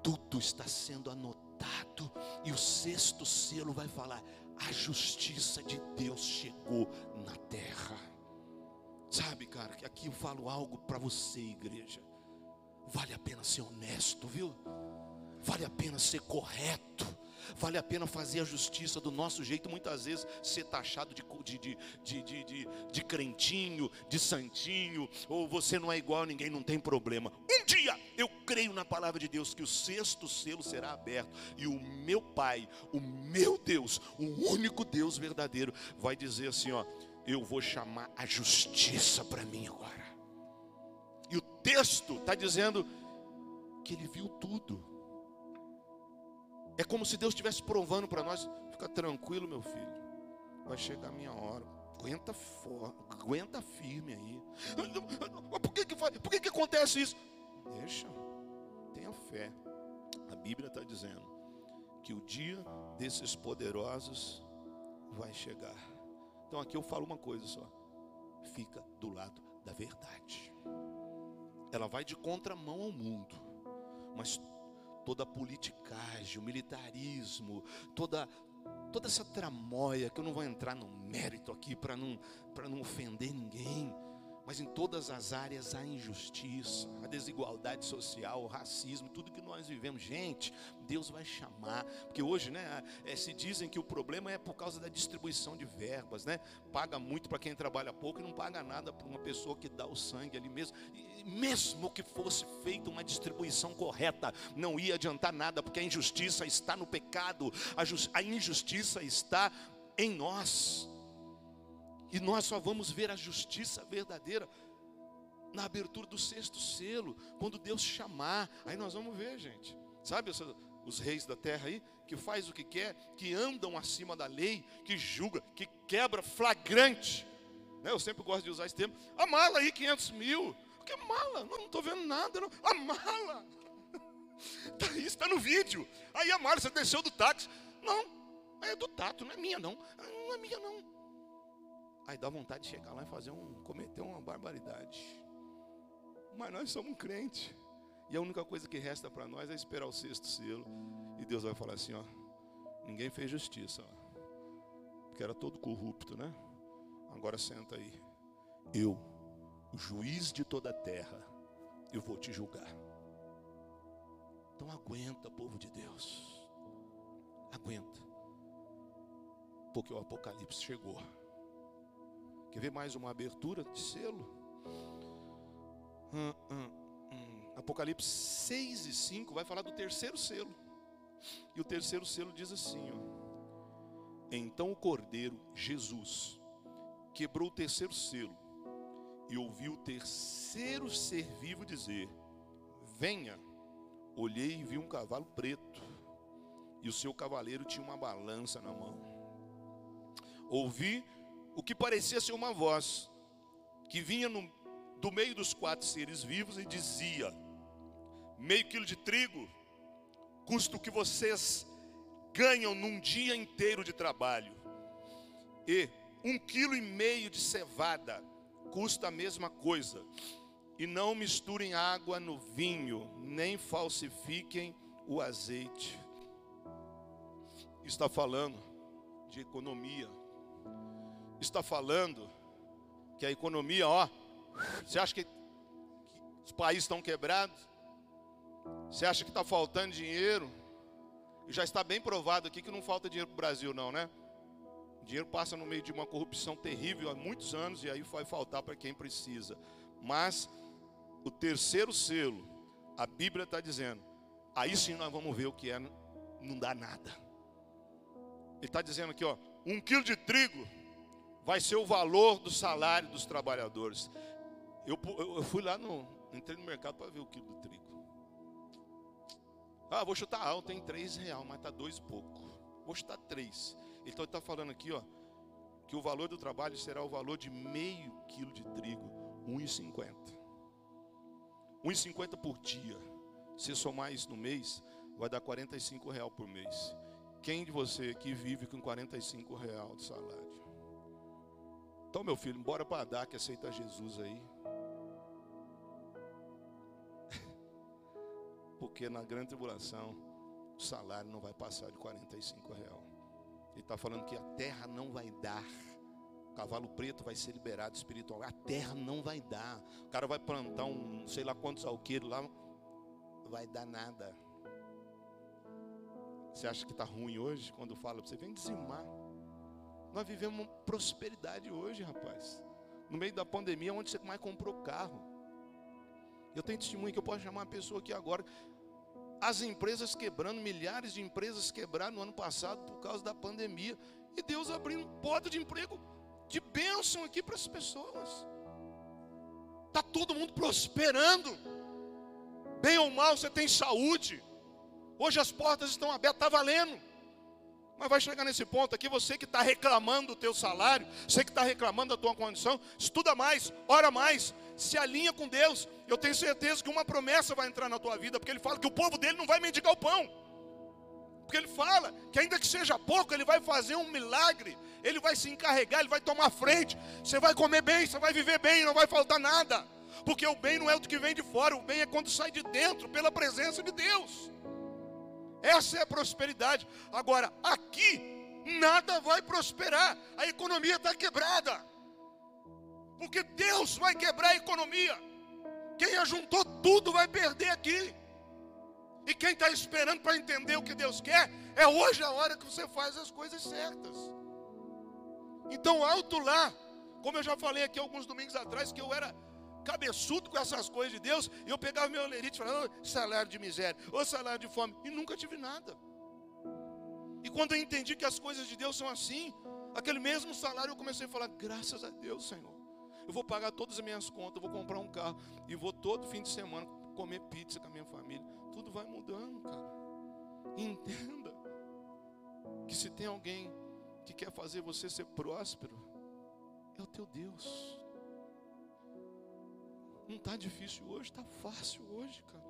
Tudo está sendo anotado e o sexto selo vai falar: a justiça de Deus chegou na terra. Sabe, cara, que aqui eu falo algo para você, igreja. Vale a pena ser honesto, viu? Vale a pena ser correto. Vale a pena fazer a justiça do nosso jeito, muitas vezes ser taxado de, de, de, de, de, de crentinho, de santinho, ou você não é igual a ninguém, não tem problema. Um dia eu creio na palavra de Deus que o sexto selo será aberto e o meu Pai, o meu Deus, o único Deus verdadeiro, vai dizer assim: ó, eu vou chamar a justiça para mim agora. E o texto está dizendo que ele viu tudo. É como se Deus estivesse provando para nós: fica tranquilo, meu filho, vai chegar a minha hora. Aguenta, for, aguenta firme aí. Por que, que, por que, que acontece isso? Deixa, tenha fé. A Bíblia está dizendo que o dia desses poderosos vai chegar. Então aqui eu falo uma coisa só: fica do lado da verdade. Ela vai de contramão ao mundo, mas toda a politicagem, o militarismo, toda toda essa tramóia que eu não vou entrar no mérito aqui para não para não ofender ninguém, mas em todas as áreas há injustiça, a desigualdade social, o racismo, tudo que nós vivemos. Gente, Deus vai chamar, porque hoje, né, é, se dizem que o problema é por causa da distribuição de verbas, né? Paga muito para quem trabalha pouco e não paga nada para uma pessoa que dá o sangue ali mesmo. E mesmo que fosse feita uma distribuição correta, não ia adiantar nada, porque a injustiça está no pecado, a, a injustiça está em nós. E nós só vamos ver a justiça verdadeira na abertura do sexto selo, quando Deus chamar. Aí nós vamos ver, gente. Sabe os reis da terra aí, que faz o que quer, que andam acima da lei, que julga, que quebra flagrante. Né? Eu sempre gosto de usar esse termo. A mala aí, 500 mil. Que mala? Não estou vendo nada. Não. A mala. Tá, isso está no vídeo. Aí a mala, você desceu do táxi. Não, é do tato, não é minha não. Não é minha não. Aí dá vontade de chegar lá e fazer um, cometer uma barbaridade. Mas nós somos um crente. E a única coisa que resta para nós é esperar o sexto selo. E Deus vai falar assim, ó. Ninguém fez justiça, ó. Porque era todo corrupto, né? Agora senta aí. Eu, o juiz de toda a terra, eu vou te julgar. Então aguenta, povo de Deus. Aguenta. Porque o Apocalipse chegou. Quer ver mais uma abertura de selo? Hum, hum, hum. Apocalipse 6 e 5 vai falar do terceiro selo. E o terceiro selo diz assim: ó, Então o cordeiro, Jesus, quebrou o terceiro selo e ouviu o terceiro ser vivo dizer: Venha. Olhei e vi um cavalo preto, e o seu cavaleiro tinha uma balança na mão. Ouvi o que parecia ser uma voz que vinha no, do meio dos quatro seres vivos e dizia: meio quilo de trigo custa o que vocês ganham num dia inteiro de trabalho, e um quilo e meio de cevada custa a mesma coisa. E não misturem água no vinho, nem falsifiquem o azeite. Está falando de economia está falando que a economia, ó, você acha que, que os países estão quebrados? Você acha que está faltando dinheiro? Já está bem provado aqui que não falta dinheiro para o Brasil, não, né? O dinheiro passa no meio de uma corrupção terrível há muitos anos e aí vai faltar para quem precisa. Mas o terceiro selo, a Bíblia está dizendo, aí sim nós vamos ver o que é não dá nada. Ele está dizendo aqui, ó, um quilo de trigo vai ser o valor do salário dos trabalhadores. Eu, eu fui lá no, entrei no mercado para ver o quilo do trigo. Ah, vou chutar alto, tem três real, mas está dois e pouco. Vou chutar três. Então ele está falando aqui, ó, que o valor do trabalho será o valor de meio quilo de trigo, 1,50. 1,50 por dia. Se somar isso no mês, vai dar 45 real por mês. Quem de você aqui vive com 45 real de salário? Então, meu filho, bora para dar que aceita Jesus aí. Porque na grande tribulação, o salário não vai passar de 45 real. Ele está falando que a terra não vai dar. O cavalo preto vai ser liberado espiritual. A terra não vai dar. O cara vai plantar um, sei lá quantos alqueiros lá, vai dar nada. Você acha que está ruim hoje? Quando fala para você, vem dizimar. Nós vivemos prosperidade hoje, rapaz. No meio da pandemia, onde você mais comprou carro. Eu tenho testemunho que eu posso chamar uma pessoa aqui agora. As empresas quebrando, milhares de empresas quebraram no ano passado por causa da pandemia. E Deus abrindo porta de emprego de bênção aqui para as pessoas. Está todo mundo prosperando. Bem ou mal, você tem saúde. Hoje as portas estão abertas, está valendo. Mas vai chegar nesse ponto aqui, você que está reclamando do teu salário, você que está reclamando da tua condição, estuda mais, ora mais, se alinha com Deus. Eu tenho certeza que uma promessa vai entrar na tua vida, porque ele fala que o povo dele não vai mendigar o pão. Porque ele fala que ainda que seja pouco, ele vai fazer um milagre, ele vai se encarregar, ele vai tomar frente. Você vai comer bem, você vai viver bem, não vai faltar nada. Porque o bem não é o que vem de fora, o bem é quando sai de dentro, pela presença de Deus. Essa é a prosperidade. Agora, aqui, nada vai prosperar. A economia está quebrada. Porque Deus vai quebrar a economia. Quem ajuntou tudo vai perder aqui. E quem está esperando para entender o que Deus quer, é hoje a hora que você faz as coisas certas. Então, alto lá, como eu já falei aqui alguns domingos atrás, que eu era cabeçudo com essas coisas de Deus, e eu pegava meu lerite e falava, oh, salário de miséria, ou oh, salário de fome, e nunca tive nada. E quando eu entendi que as coisas de Deus são assim, aquele mesmo salário eu comecei a falar, graças a Deus, Senhor. Eu vou pagar todas as minhas contas, vou comprar um carro, e vou todo fim de semana comer pizza com a minha família. Tudo vai mudando, cara. Entenda que se tem alguém que quer fazer você ser próspero, é o teu Deus. Não está difícil hoje, está fácil hoje, cara.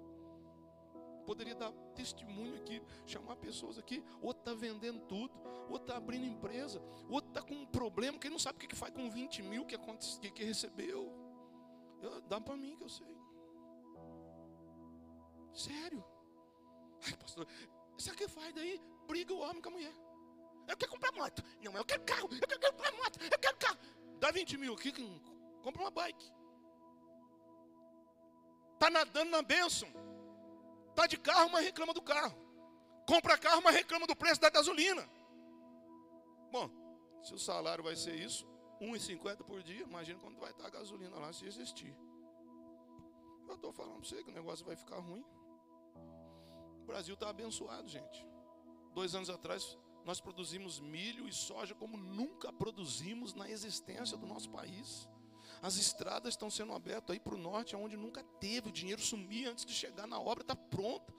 Poderia dar testemunho aqui, chamar pessoas aqui. Outro está vendendo tudo, outro está abrindo empresa, outro está com um problema que ele não sabe o que, que faz com 20 mil que, aconteceu, que, que recebeu. Eu, dá para mim que eu sei. Sério. Ai, pastor, isso que faz daí? Briga o homem com a mulher. Eu quero comprar moto. Não, eu quero carro. Eu quero comprar moto. Eu quero carro. Dá 20 mil aqui, compra uma bike está nadando na bênção. Está de carro, mas reclama do carro. Compra carro, mas reclama do preço da gasolina. Bom, se o salário vai ser isso, 1,50 por dia, imagina quando vai estar a gasolina lá se existir. Eu estou falando para você que o negócio vai ficar ruim. O Brasil está abençoado, gente. Dois anos atrás, nós produzimos milho e soja como nunca produzimos na existência do nosso país. As estradas estão sendo abertas aí para o norte, onde nunca teve. O dinheiro sumia antes de chegar na obra, está pronta.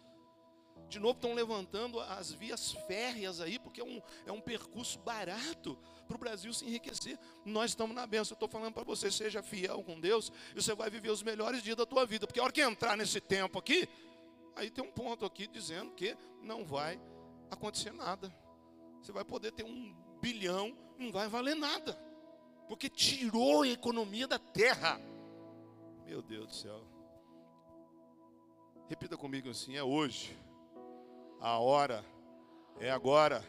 De novo estão levantando as vias férreas aí, porque é um, é um percurso barato para o Brasil se enriquecer. Nós estamos na benção. Eu estou falando para você, seja fiel com Deus, e você vai viver os melhores dias da tua vida. Porque a hora que entrar nesse tempo aqui, aí tem um ponto aqui dizendo que não vai acontecer nada. Você vai poder ter um bilhão, não vai valer nada porque tirou a economia da terra. Meu Deus do céu. Repita comigo assim: é hoje, a hora, é agora,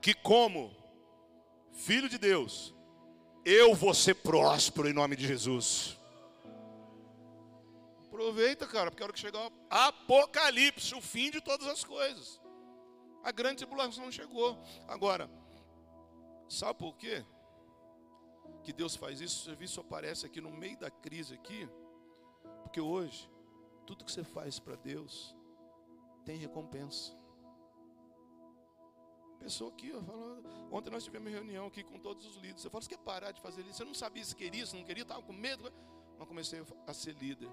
que como filho de Deus, eu vou ser próspero em nome de Jesus. Aproveita, cara, porque a hora que chegar o apocalipse, o fim de todas as coisas. A grande tribulação chegou. Agora, sabe por quê? Que Deus faz isso? O serviço aparece aqui no meio da crise aqui, porque hoje tudo que você faz para Deus tem recompensa. Pessoa aqui, falou, ontem nós tivemos reunião aqui com todos os líderes. Você falou, você quer parar de fazer isso? Você não sabia se queria, se não queria, estava com medo. Mas comecei a ser líder.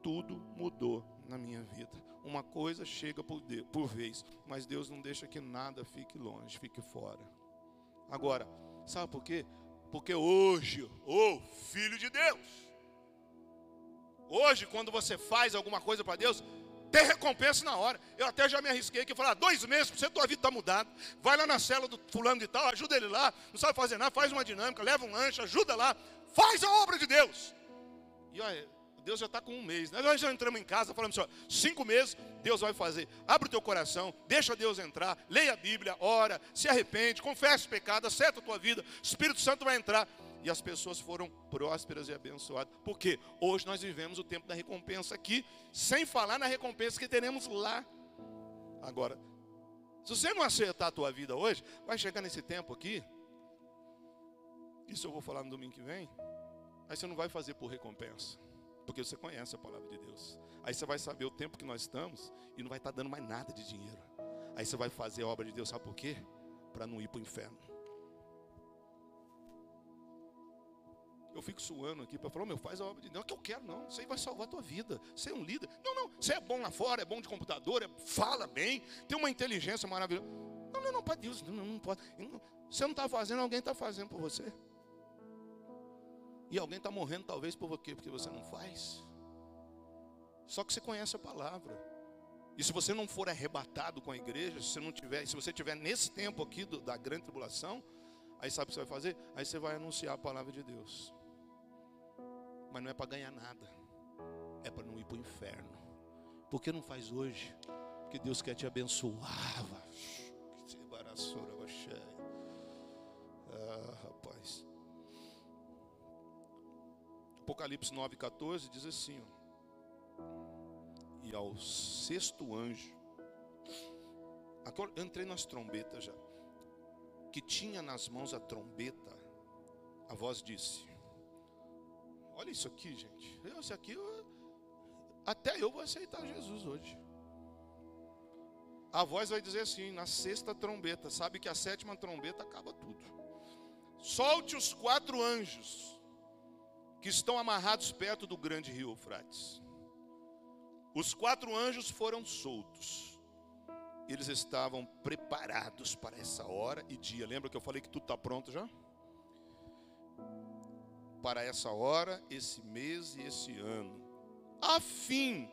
Tudo mudou na minha vida. Uma coisa chega por, Deus, por vez, mas Deus não deixa que nada fique longe, fique fora. Agora, sabe por quê? Porque hoje, ô oh, filho de Deus, hoje, quando você faz alguma coisa para Deus, tem recompensa na hora. Eu até já me arrisquei que falar, dois meses, você tua vida está mudada. Vai lá na cela do fulano de tal, ajuda ele lá. Não sabe fazer nada, faz uma dinâmica, leva um lanche, ajuda lá. Faz a obra de Deus. E olha, Deus já está com um mês. Né? Nós já entramos em casa, falamos assim: ó, cinco meses, Deus vai fazer. Abre o teu coração, deixa Deus entrar, leia a Bíblia, ora, se arrepende, confessa o pecado, acerta a tua vida. O Espírito Santo vai entrar e as pessoas foram prósperas e abençoadas. Porque hoje nós vivemos o tempo da recompensa aqui, sem falar na recompensa que teremos lá. Agora, se você não acertar a tua vida hoje, vai chegar nesse tempo aqui. Isso eu vou falar no domingo que vem. Aí você não vai fazer por recompensa, porque você conhece a palavra de Deus. Aí você vai saber o tempo que nós estamos e não vai estar dando mais nada de dinheiro. Aí você vai fazer a obra de Deus, sabe por quê? Para não ir para o inferno. eu fico suando aqui para falar, meu, faz a obra de Deus. Não é que eu quero, não. Isso aí vai salvar a tua vida. Você é um líder. Não, não. Você é bom lá fora, é bom de computador, é, fala bem, tem uma inteligência maravilhosa. Não, não, não, para Deus, não, não pode. Você não está fazendo, alguém está fazendo por você. E alguém está morrendo, talvez, por quê? Porque você não faz. Só que você conhece a palavra. E se você não for arrebatado com a igreja, se você não tiver, se você tiver nesse tempo aqui do, da grande tribulação, aí sabe o que você vai fazer? Aí você vai anunciar a palavra de Deus. Mas não é para ganhar nada. É para não ir para o inferno. Por que não faz hoje? Porque Deus quer te abençoar. Ah, Apocalipse 9,14 diz assim: ó, E ao sexto anjo, agora entrei nas trombetas já, que tinha nas mãos a trombeta, a voz disse: Olha isso aqui, gente. Isso aqui, eu, até eu vou aceitar Jesus hoje. A voz vai dizer assim, na sexta trombeta, sabe que a sétima trombeta acaba tudo. Solte os quatro anjos que estão amarrados perto do grande rio Eufrates. Os quatro anjos foram soltos. Eles estavam preparados para essa hora e dia. Lembra que eu falei que tudo está pronto já? para essa hora, esse mês e esse ano, a fim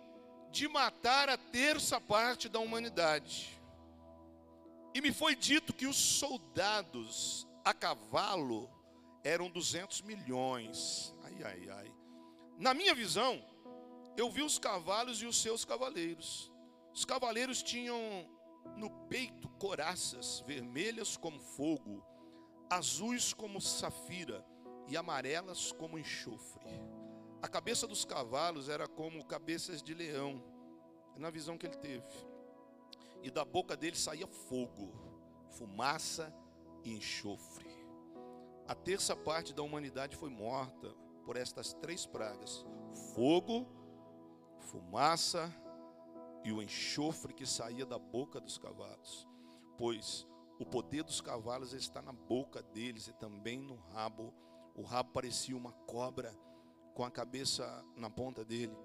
de matar a terça parte da humanidade. E me foi dito que os soldados a cavalo eram 200 milhões. Ai, ai, ai. Na minha visão, eu vi os cavalos e os seus cavaleiros. Os cavaleiros tinham no peito coraças vermelhas como fogo, azuis como safira e amarelas como enxofre. A cabeça dos cavalos era como cabeças de leão, na visão que ele teve. E da boca dele saía fogo, fumaça e enxofre. A terça parte da humanidade foi morta por estas três pragas: fogo, fumaça e o enxofre que saía da boca dos cavalos. Pois o poder dos cavalos está na boca deles e também no rabo o rabo parecia uma cobra com a cabeça na ponta dele,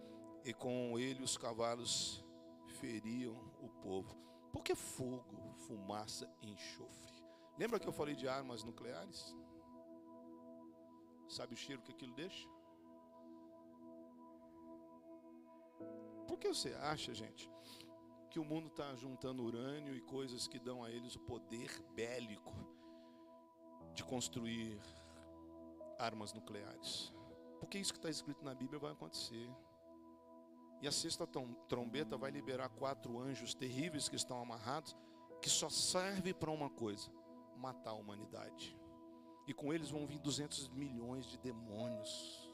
e com ele os cavalos feriam o povo. Por que fogo, fumaça e enxofre? Lembra que eu falei de armas nucleares? Sabe o cheiro que aquilo deixa? Por que você acha, gente, que o mundo está juntando urânio e coisas que dão a eles o poder bélico de construir armas nucleares. Porque isso que está escrito na Bíblia vai acontecer. E a sexta trombeta vai liberar quatro anjos terríveis que estão amarrados, que só serve para uma coisa: matar a humanidade. E com eles vão vir 200 milhões de demônios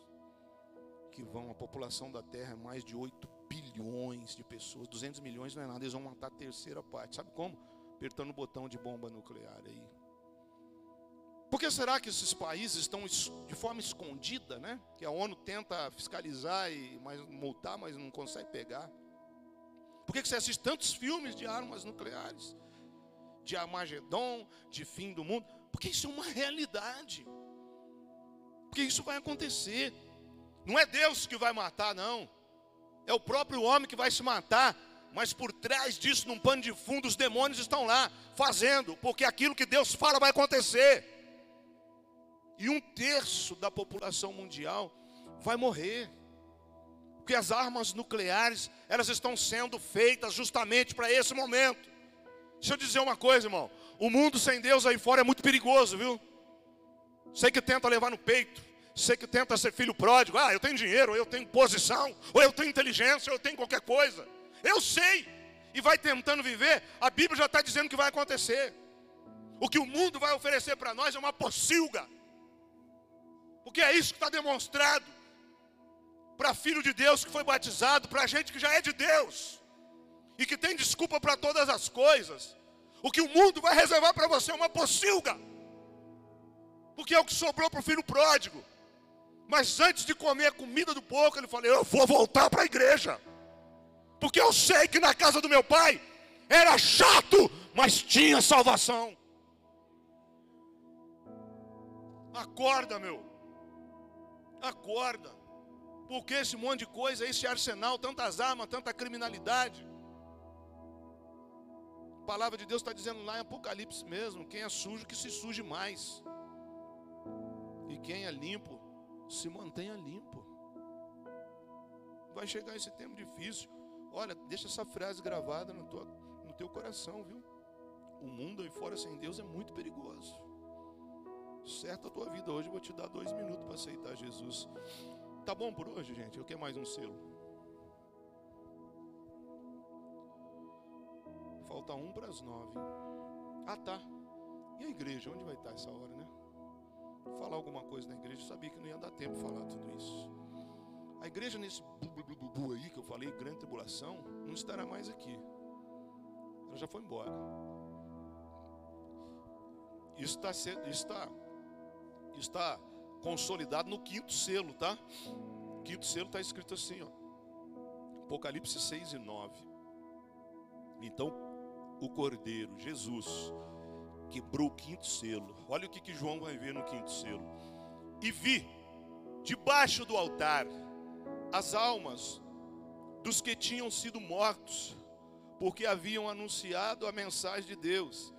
que vão. A população da Terra é mais de 8 bilhões de pessoas. 200 milhões não é nada, eles vão matar a terceira parte. Sabe como? Apertando o botão de bomba nuclear aí. Por que será que esses países estão de forma escondida, né? Que a ONU tenta fiscalizar e mas, multar, mas não consegue pegar. Por que você assiste tantos filmes de armas nucleares? De Armagedon, de fim do mundo? Porque isso é uma realidade. Porque isso vai acontecer. Não é Deus que vai matar, não. É o próprio homem que vai se matar. Mas por trás disso, num pano de fundo, os demônios estão lá fazendo, porque aquilo que Deus fala vai acontecer e um terço da população mundial vai morrer. Porque as armas nucleares, elas estão sendo feitas justamente para esse momento. Deixa eu dizer uma coisa, irmão. O mundo sem Deus aí fora é muito perigoso, viu? Sei que tenta levar no peito. Sei que tenta ser filho pródigo. Ah, eu tenho dinheiro, ou eu tenho posição, ou eu tenho inteligência, ou eu tenho qualquer coisa. Eu sei. E vai tentando viver. A Bíblia já está dizendo que vai acontecer. O que o mundo vai oferecer para nós é uma pocilga. Porque é isso que está demonstrado para filho de Deus que foi batizado, para gente que já é de Deus e que tem desculpa para todas as coisas. O que o mundo vai reservar para você é uma pocilga, porque é o que sobrou para o filho pródigo. Mas antes de comer a comida do porco, ele falou: Eu vou voltar para a igreja, porque eu sei que na casa do meu pai era chato, mas tinha salvação. Acorda, meu. Acorda. Porque esse monte de coisa, esse arsenal, tantas armas, tanta criminalidade. Palavra de Deus está dizendo lá em Apocalipse mesmo: quem é sujo, que se suje mais. E quem é limpo, se mantenha limpo. Vai chegar esse tempo difícil. Olha, deixa essa frase gravada no, tua, no teu coração, viu? O mundo aí fora sem Deus é muito perigoso certa a tua vida. Hoje eu vou te dar dois minutos para aceitar Jesus. Tá bom por hoje, gente? Eu quero mais um selo. Falta um para as nove. Ah, tá. E a igreja? Onde vai estar essa hora, né? Falar alguma coisa na igreja. Eu sabia que não ia dar tempo de falar tudo isso. A igreja nesse bu, aí que eu falei, grande tribulação, não estará mais aqui. Ela já foi embora. Isso está, está está consolidado no quinto selo, tá? quinto selo está escrito assim, ó. Apocalipse 6 e 9. Então, o Cordeiro, Jesus, quebrou o quinto selo. Olha o que, que João vai ver no quinto selo. E vi, debaixo do altar, as almas dos que tinham sido mortos, porque haviam anunciado a mensagem de Deus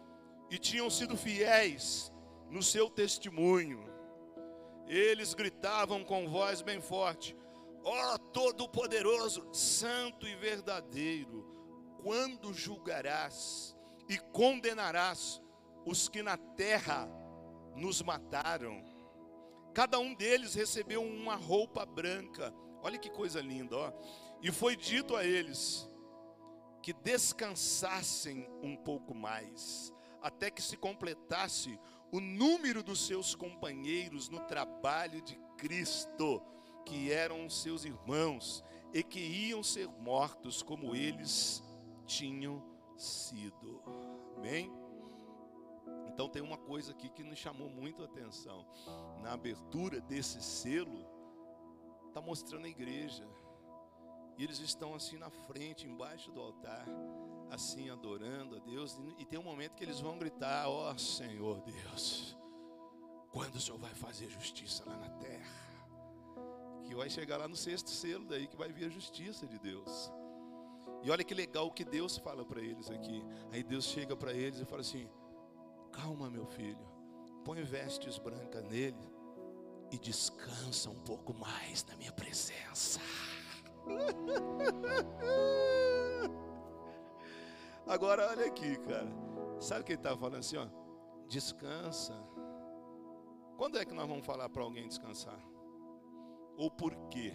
e tinham sido fiéis no seu testemunho. Eles gritavam com voz bem forte: Ó oh, Todo-Poderoso, Santo e Verdadeiro, quando julgarás e condenarás os que na terra nos mataram? Cada um deles recebeu uma roupa branca. Olha que coisa linda, ó. E foi dito a eles que descansassem um pouco mais, até que se completasse o número dos seus companheiros no trabalho de Cristo, que eram seus irmãos e que iam ser mortos como eles tinham sido. Amém? Então tem uma coisa aqui que nos chamou muito a atenção. Na abertura desse selo, está mostrando a igreja. E eles estão assim na frente, embaixo do altar assim adorando a Deus, e tem um momento que eles vão gritar: Ó oh, Senhor Deus, quando o Senhor vai fazer justiça lá na terra? Que vai chegar lá no sexto selo, daí que vai vir a justiça de Deus. E olha que legal o que Deus fala para eles aqui. Aí Deus chega para eles e fala assim: Calma, meu filho, põe vestes brancas nele e descansa um pouco mais na minha presença. Agora olha aqui, cara. Sabe o que ele estava falando assim, ó? Descansa. Quando é que nós vamos falar para alguém descansar? Ou por quê?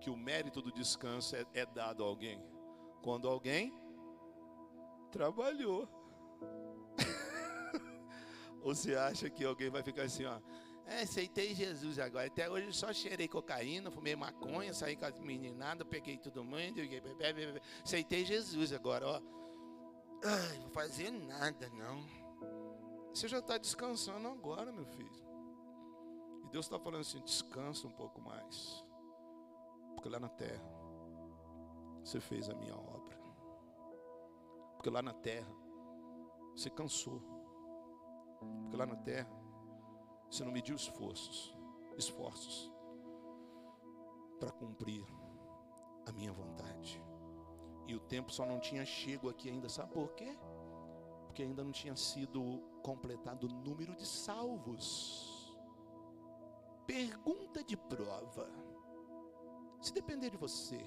Que o mérito do descanso é, é dado a alguém? Quando alguém trabalhou. Ou você acha que alguém vai ficar assim, ó? É, aceitei Jesus agora. Até hoje só cheirei cocaína, fumei maconha, saí com as meninadas, peguei todo mundo, aceitei Jesus agora, ó. Ai, vou fazer nada não. Você já está descansando agora, meu filho. E Deus está falando assim: descansa um pouco mais. Porque lá na terra, você fez a minha obra. Porque lá na terra, você cansou. Porque lá na terra, você não mediu esforços, esforços para cumprir a minha vontade. E o tempo só não tinha chego aqui ainda, sabe por quê? Porque ainda não tinha sido completado o número de salvos. Pergunta de prova. Se depender de você,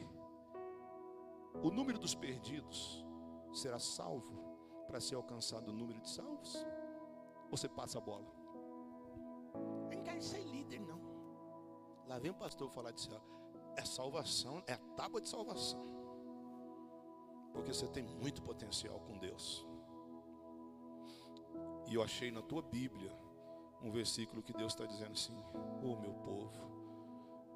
o número dos perdidos será salvo para ser alcançado o número de salvos? Ou você passa a bola? Eu não quero ser líder, não. Lá vem o pastor falar de céu. É salvação, é a tábua de salvação. Porque você tem muito potencial com Deus. E eu achei na tua Bíblia um versículo que Deus está dizendo assim: Ô oh, meu povo,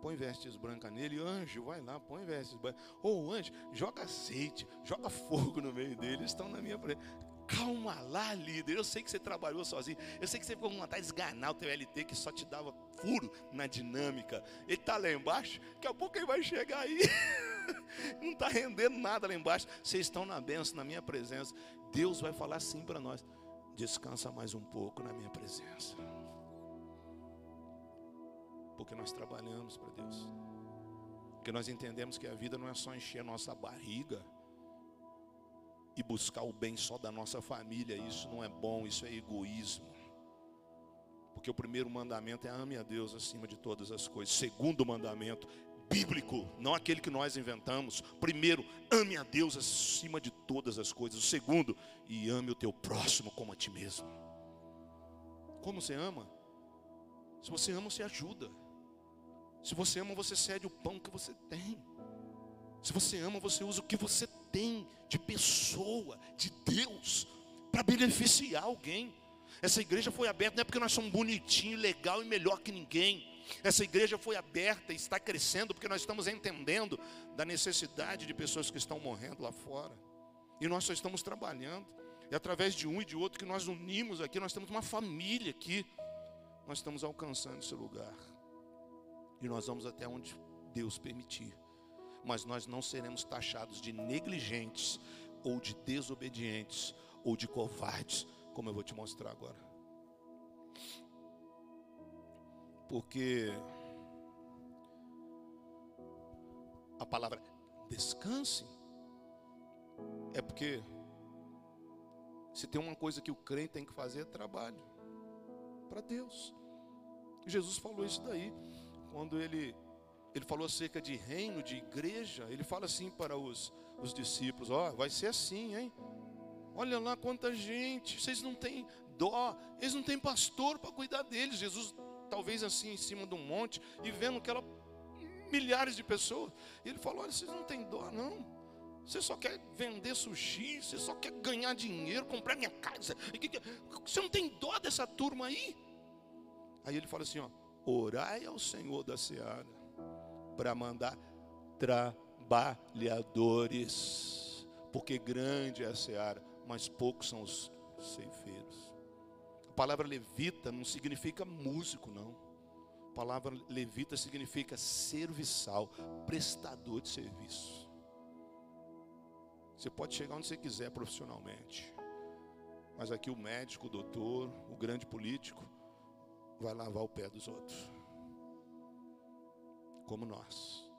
põe vestes brancas nele, anjo, vai lá, põe vestes brancas. Ô oh, anjo, joga azeite, joga fogo no meio dele, estão na minha frente. Calma lá, líder. Eu sei que você trabalhou sozinho. Eu sei que você ficou com vontade de esganar o teu LT que só te dava furo na dinâmica. Ele está lá embaixo, daqui a pouco ele vai chegar aí. Não está rendendo nada lá embaixo. Vocês estão na benção, na minha presença. Deus vai falar assim para nós. Descansa mais um pouco na minha presença. Porque nós trabalhamos para Deus. Porque nós entendemos que a vida não é só encher a nossa barriga e buscar o bem só da nossa família. Isso não é bom, isso é egoísmo. Porque o primeiro mandamento é ame a Deus acima de todas as coisas. Segundo mandamento bíblico, não aquele que nós inventamos. Primeiro, ame a Deus acima de todas as coisas. O segundo, e ame o teu próximo como a ti mesmo. Como você ama? Se você ama, você ajuda. Se você ama, você cede o pão que você tem. Se você ama, você usa o que você tem de pessoa, de Deus, para beneficiar alguém. Essa igreja foi aberta não é porque nós somos bonitinhos, legal e melhor que ninguém. Essa igreja foi aberta e está crescendo porque nós estamos entendendo da necessidade de pessoas que estão morrendo lá fora. E nós só estamos trabalhando. E através de um e de outro que nós unimos aqui, nós temos uma família aqui. Nós estamos alcançando esse lugar. E nós vamos até onde Deus permitir. Mas nós não seremos taxados de negligentes, ou de desobedientes, ou de covardes, como eu vou te mostrar agora. Porque a palavra descanse é porque se tem uma coisa que o crente tem que fazer é trabalho para Deus. Jesus falou isso daí quando ele ele falou acerca de reino, de igreja, ele fala assim para os, os discípulos: Ó, oh, vai ser assim, hein? Olha lá quanta gente, vocês não têm dó, eles não têm pastor para cuidar deles. Jesus talvez assim em cima de um monte e vendo aquela milhares de pessoas. Ele falou: Olha, vocês não têm dó, não. Você só quer vender sushi, você só quer ganhar dinheiro, comprar minha casa. Você não tem dó dessa turma aí? Aí ele fala assim: ó, orai ao Senhor da seara para mandar trabalhadores, porque grande é a seara, mas poucos são os ceifeiros palavra levita não significa músico, não. A palavra levita significa serviçal, prestador de serviço. Você pode chegar onde você quiser profissionalmente, mas aqui o médico, o doutor, o grande político, vai lavar o pé dos outros, como nós,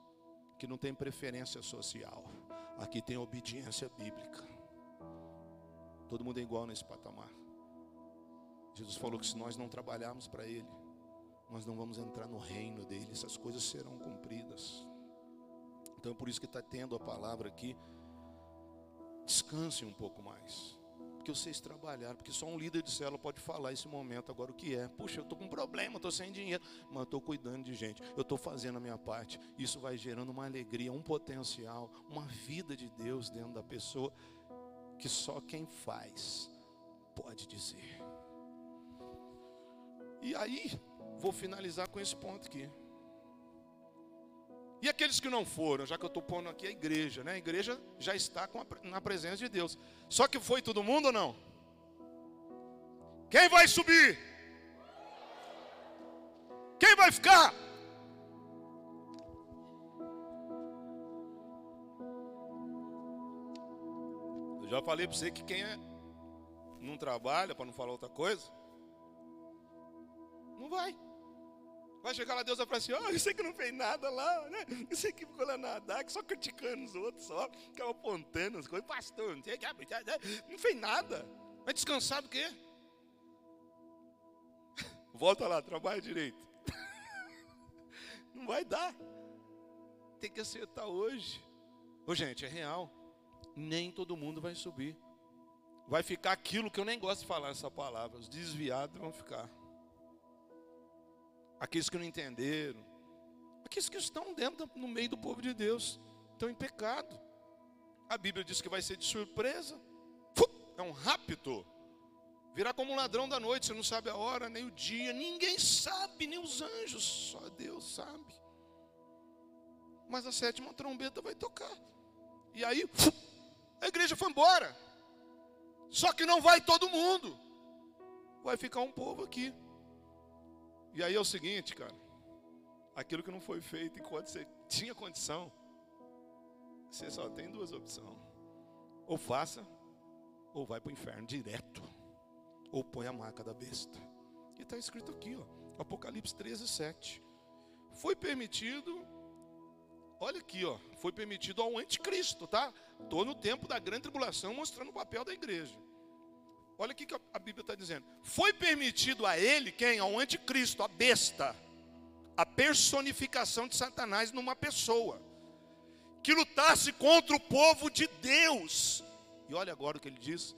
que não tem preferência social, aqui tem obediência bíblica. Todo mundo é igual nesse patamar. Jesus falou que se nós não trabalharmos para Ele, nós não vamos entrar no reino dele, essas coisas serão cumpridas. Então é por isso que está tendo a palavra aqui. Descanse um pouco mais. Porque vocês trabalharam, porque só um líder de célula pode falar esse momento agora o que é. Puxa, eu estou com um problema, estou sem dinheiro, mas estou cuidando de gente, eu estou fazendo a minha parte. Isso vai gerando uma alegria, um potencial, uma vida de Deus dentro da pessoa que só quem faz pode dizer. E aí, vou finalizar com esse ponto aqui. E aqueles que não foram, já que eu estou pondo aqui a igreja, né? A igreja já está a, na presença de Deus. Só que foi todo mundo ou não? Quem vai subir? Quem vai ficar? Eu já falei para você que quem é, não trabalha, para não falar outra coisa, não vai. Vai chegar lá, Deus vai falar assim: oh, eu sei que não fez nada lá, né? Sei que ficou lá nadar, que só criticando os outros, só ficava apontando as coisas. Pastor, não sei que, não fez nada. Vai descansar do quê? Volta lá, trabalha direito. Não vai dar. Tem que acertar hoje. Ô, gente, é real. Nem todo mundo vai subir. Vai ficar aquilo que eu nem gosto de falar essa palavra. Os desviados vão ficar aqueles que não entenderam, aqueles que estão dentro, no meio do povo de Deus, estão em pecado. A Bíblia diz que vai ser de surpresa, é um rapto, virá como um ladrão da noite, você não sabe a hora, nem o dia, ninguém sabe, nem os anjos, só Deus sabe. Mas a sétima trombeta vai tocar, e aí a igreja foi embora, só que não vai todo mundo, vai ficar um povo aqui. E aí é o seguinte, cara. Aquilo que não foi feito enquanto você tinha condição, você só tem duas opções. Ou faça, ou vai para o inferno direto. Ou põe a marca da besta. E está escrito aqui, ó, Apocalipse 13, 7. Foi permitido, olha aqui, ó, foi permitido ao anticristo, tá? Estou no tempo da grande tribulação mostrando o papel da igreja. Olha o que a Bíblia está dizendo. Foi permitido a ele, quem? Ao anticristo, a besta, a personificação de Satanás numa pessoa, que lutasse contra o povo de Deus. E olha agora o que ele diz: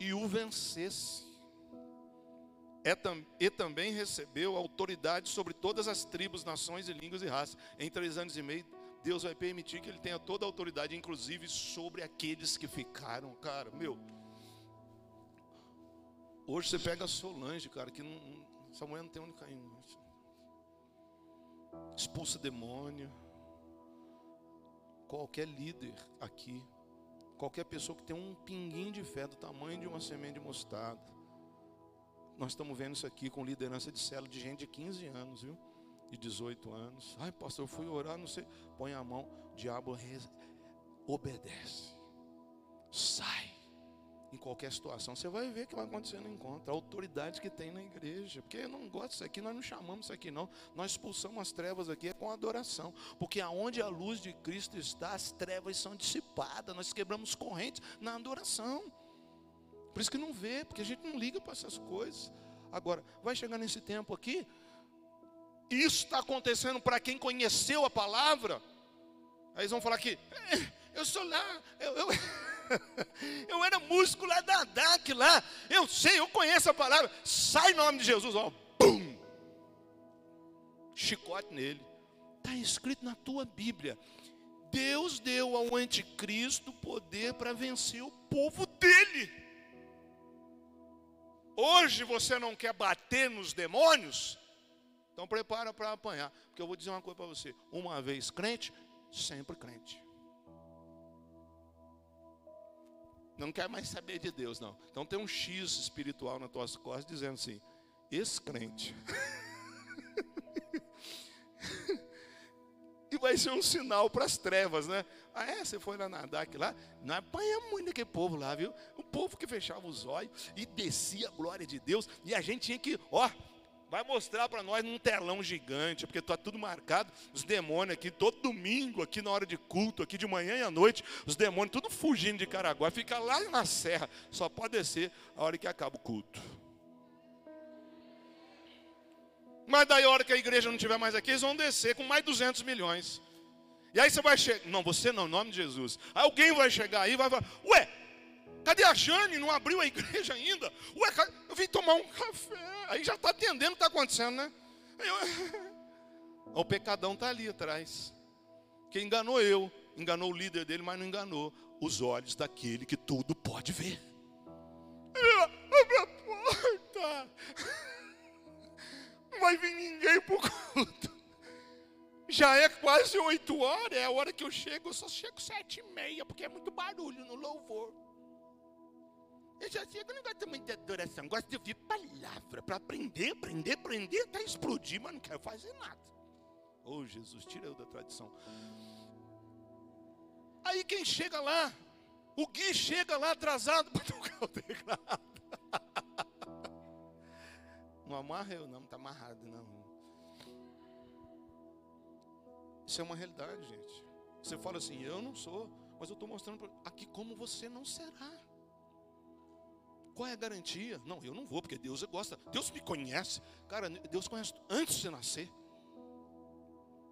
e o vencesse. É, e também recebeu autoridade sobre todas as tribos, nações e línguas e raças. Em três anos e meio, Deus vai permitir que ele tenha toda a autoridade, inclusive sobre aqueles que ficaram, cara, meu. Hoje você pega a Solange, cara, que não, essa mulher não tem onde cair. Expulsa demônio. Qualquer líder aqui, qualquer pessoa que tem um pinguinho de fé do tamanho de uma semente de mostarda. Nós estamos vendo isso aqui com liderança de célula de gente de 15 anos, viu? De 18 anos. Ai, pastor, eu fui orar, não sei. Põe a mão, o diabo obedece. Sai em qualquer situação, você vai ver que vai acontecer no encontro, a autoridade que tem na igreja, porque eu não gosto disso aqui, nós não chamamos isso aqui não, nós expulsamos as trevas aqui é com adoração, porque aonde a luz de Cristo está, as trevas são dissipadas, nós quebramos correntes na adoração, por isso que não vê, porque a gente não liga para essas coisas, agora, vai chegar nesse tempo aqui, isso está acontecendo para quem conheceu a palavra, aí eles vão falar que, é, eu sou lá, eu... eu eu era músico lá da DAC lá. Eu sei, eu conheço a palavra. Sai em nome de Jesus, ó. Bum! Chicote nele. Está escrito na tua Bíblia. Deus deu ao anticristo poder para vencer o povo dele. Hoje você não quer bater nos demônios? Então prepara para apanhar. Porque eu vou dizer uma coisa para você. Uma vez crente, sempre crente. Não quer mais saber de Deus, não. Então tem um X espiritual nas tuas costas dizendo assim: esse crente. e vai ser um sinal para as trevas, né? Ah, é? Você foi lá nadar aqui lá? Não apanha muito aquele povo lá, viu? O povo que fechava os olhos e descia a glória de Deus, e a gente tinha que, ó, Vai mostrar para nós num telão gigante, porque está tudo marcado. Os demônios aqui, todo domingo, aqui na hora de culto, aqui de manhã e à noite, os demônios tudo fugindo de Caraguá. Fica lá na serra, só pode descer a hora que acaba o culto. Mas daí a hora que a igreja não estiver mais aqui, eles vão descer com mais 200 milhões. E aí você vai chegar, não, você não, em nome de Jesus. Alguém vai chegar aí e vai falar, ué, Cadê a Jane? Não abriu a igreja ainda? Ué, eu vim tomar um café. Aí já está atendendo o que está acontecendo, né? Eu... O pecadão está ali atrás. Quem enganou eu, enganou o líder dele, mas não enganou os olhos daquele que tudo pode ver. Abre a porta. Não vai vir ninguém para o culto. Já é quase oito horas, é a hora que eu chego, eu só chego sete e meia, porque é muito barulho no louvor. Eu já chego, eu não gosto muito de adoração, gosto de ouvir palavra, para aprender, aprender, aprender, até explodir, mas não quero fazer nada. Oh Jesus, tira eu da tradição. Aí quem chega lá, o Gui chega lá atrasado. Não amarra eu, não, está amarrado, não. Isso é uma realidade, gente. Você fala assim, eu não sou, mas eu estou mostrando aqui como você não será. Qual é a garantia? Não, eu não vou, porque Deus gosta. Deus me conhece. Cara, Deus conhece antes de nascer.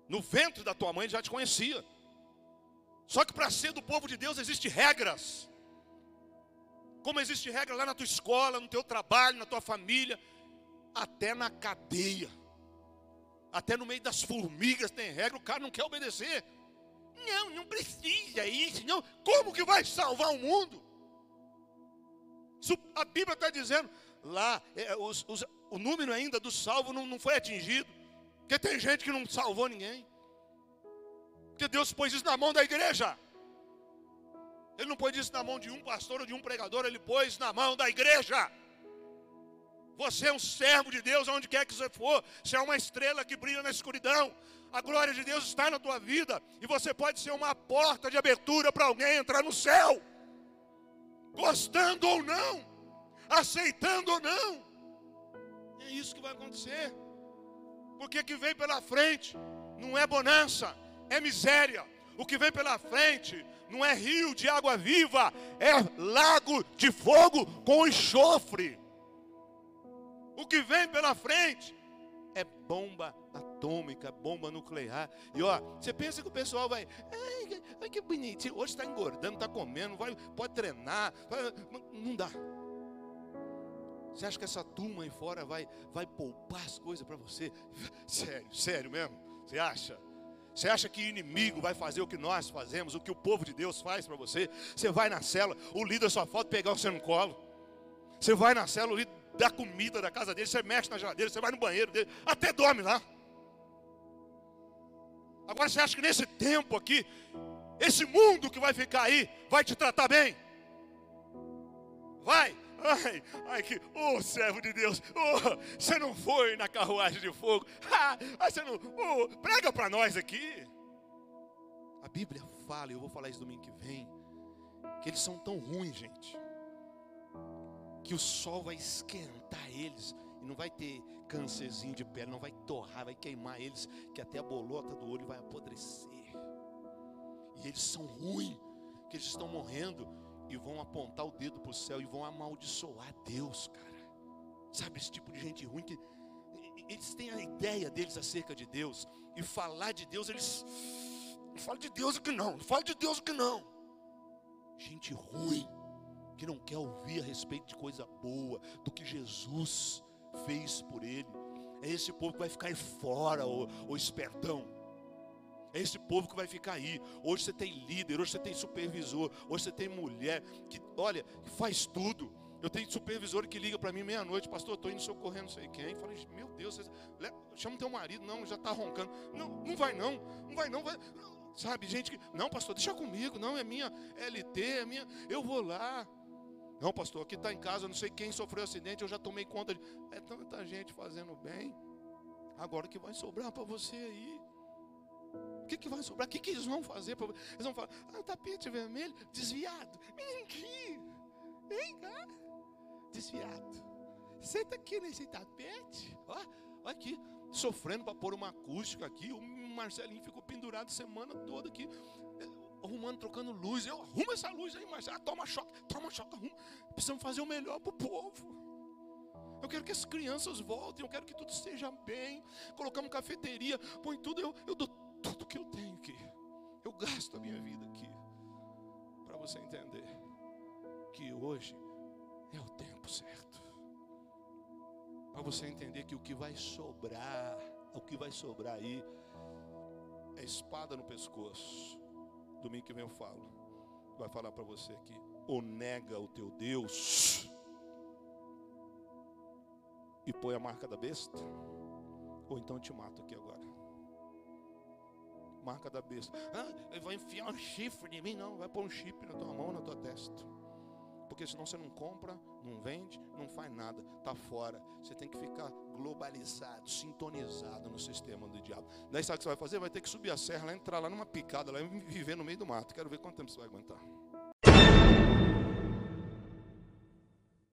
No ventre da tua mãe ele já te conhecia. Só que para ser do povo de Deus existem regras. Como existe regra lá na tua escola, no teu trabalho, na tua família, até na cadeia. Até no meio das formigas tem regra, o cara não quer obedecer. Não, não precisa isso, não. Como que vai salvar o mundo? A Bíblia está dizendo, lá, é, os, os, o número ainda do salvo não, não foi atingido. Porque tem gente que não salvou ninguém. Porque Deus pôs isso na mão da igreja. Ele não pôs isso na mão de um pastor ou de um pregador, ele pôs na mão da igreja. Você é um servo de Deus aonde quer que você for. Você é uma estrela que brilha na escuridão. A glória de Deus está na tua vida. E você pode ser uma porta de abertura para alguém entrar no céu. Gostando ou não. Aceitando ou não. É isso que vai acontecer. Porque o que vem pela frente não é bonança, é miséria. O que vem pela frente não é rio de água viva, é lago de fogo com enxofre. O que vem pela frente é bomba atômica, bomba nuclear. E ó, você pensa que o pessoal vai, ai, que bonitinho, hoje está engordando, está comendo, vai, pode treinar, não dá. Você acha que essa turma aí fora vai, vai poupar as coisas para você? Sério, sério mesmo? Você acha? Você acha que inimigo vai fazer o que nós fazemos, o que o povo de Deus faz para você? Você vai na cela, o líder só falta pegar você no colo. Você vai na cela, o líder dá comida da casa dele, você mexe na geladeira, você vai no banheiro dele, até dorme lá. Agora você acha que nesse tempo aqui, esse mundo que vai ficar aí, vai te tratar bem? Vai, Ai, ai, que, ô oh, servo de Deus, oh, você não foi na carruagem de fogo, ah, você não, oh, prega para nós aqui. A Bíblia fala, e eu vou falar isso domingo que vem, que eles são tão ruins, gente, que o sol vai esquentar eles e não vai ter câncerzinho de pele, não vai torrar, vai queimar eles, que até a bolota do olho vai apodrecer. E eles são ruins, que eles estão morrendo e vão apontar o dedo para o céu e vão amaldiçoar Deus, cara. Sabe esse tipo de gente ruim que eles têm a ideia deles acerca de Deus e falar de Deus, eles não falam de Deus o que não, não falam de Deus o que não. Gente ruim que não quer ouvir a respeito de coisa boa, do que Jesus fez por ele. É esse povo que vai ficar aí fora, o, o espertão. É esse povo que vai ficar aí. Hoje você tem líder, hoje você tem supervisor, hoje você tem mulher que, olha, faz tudo. Eu tenho supervisor que liga para mim meia-noite, pastor, estou indo socorrendo não sei quem. Falei, meu Deus, você, chama teu marido, não, já está roncando. Não, não vai não, não vai não, vai. Sabe, gente que, não, pastor, deixa comigo, não, é minha LT, é minha, eu vou lá. Não, pastor, aqui está em casa, não sei quem sofreu acidente, eu já tomei conta de. É tanta gente fazendo bem. Agora o que vai sobrar para você aí? O que, que vai sobrar? O que, que eles vão fazer? Eles vão falar, ah, tapete vermelho, desviado. Vem aqui, vem cá, desviado. Senta aqui nesse tapete. Ó, ó aqui, sofrendo para pôr uma acústica aqui. O Marcelinho ficou pendurado semana toda aqui, arrumando, trocando luz. Eu arrumo essa luz aí, Marcelo. Ah, toma choque, toma choque, arruma. Precisamos fazer o melhor para o povo. Eu quero que as crianças voltem, eu quero que tudo esteja bem. Colocamos cafeteria, põe tudo, eu, eu dou tudo que eu tenho aqui. Eu gasto a minha vida aqui. Para você entender que hoje é o tempo certo. Para você entender que o que vai sobrar, o que vai sobrar aí, é espada no pescoço. Domingo que vem eu falo. Vai falar para você aqui. Ou nega o teu Deus e põe a marca da besta, Ou então eu te mato aqui agora. Marca da besta. Ah, vai enfiar um chifre em mim? Não, vai pôr um chip na tua mão, na tua testa. Porque senão você não compra, não vende, não faz nada, está fora. Você tem que ficar globalizado, sintonizado no sistema do diabo. Daí sabe o que você vai fazer? Vai ter que subir a serra, lá, entrar lá numa picada, lá viver no meio do mato. Quero ver quanto tempo você vai aguentar.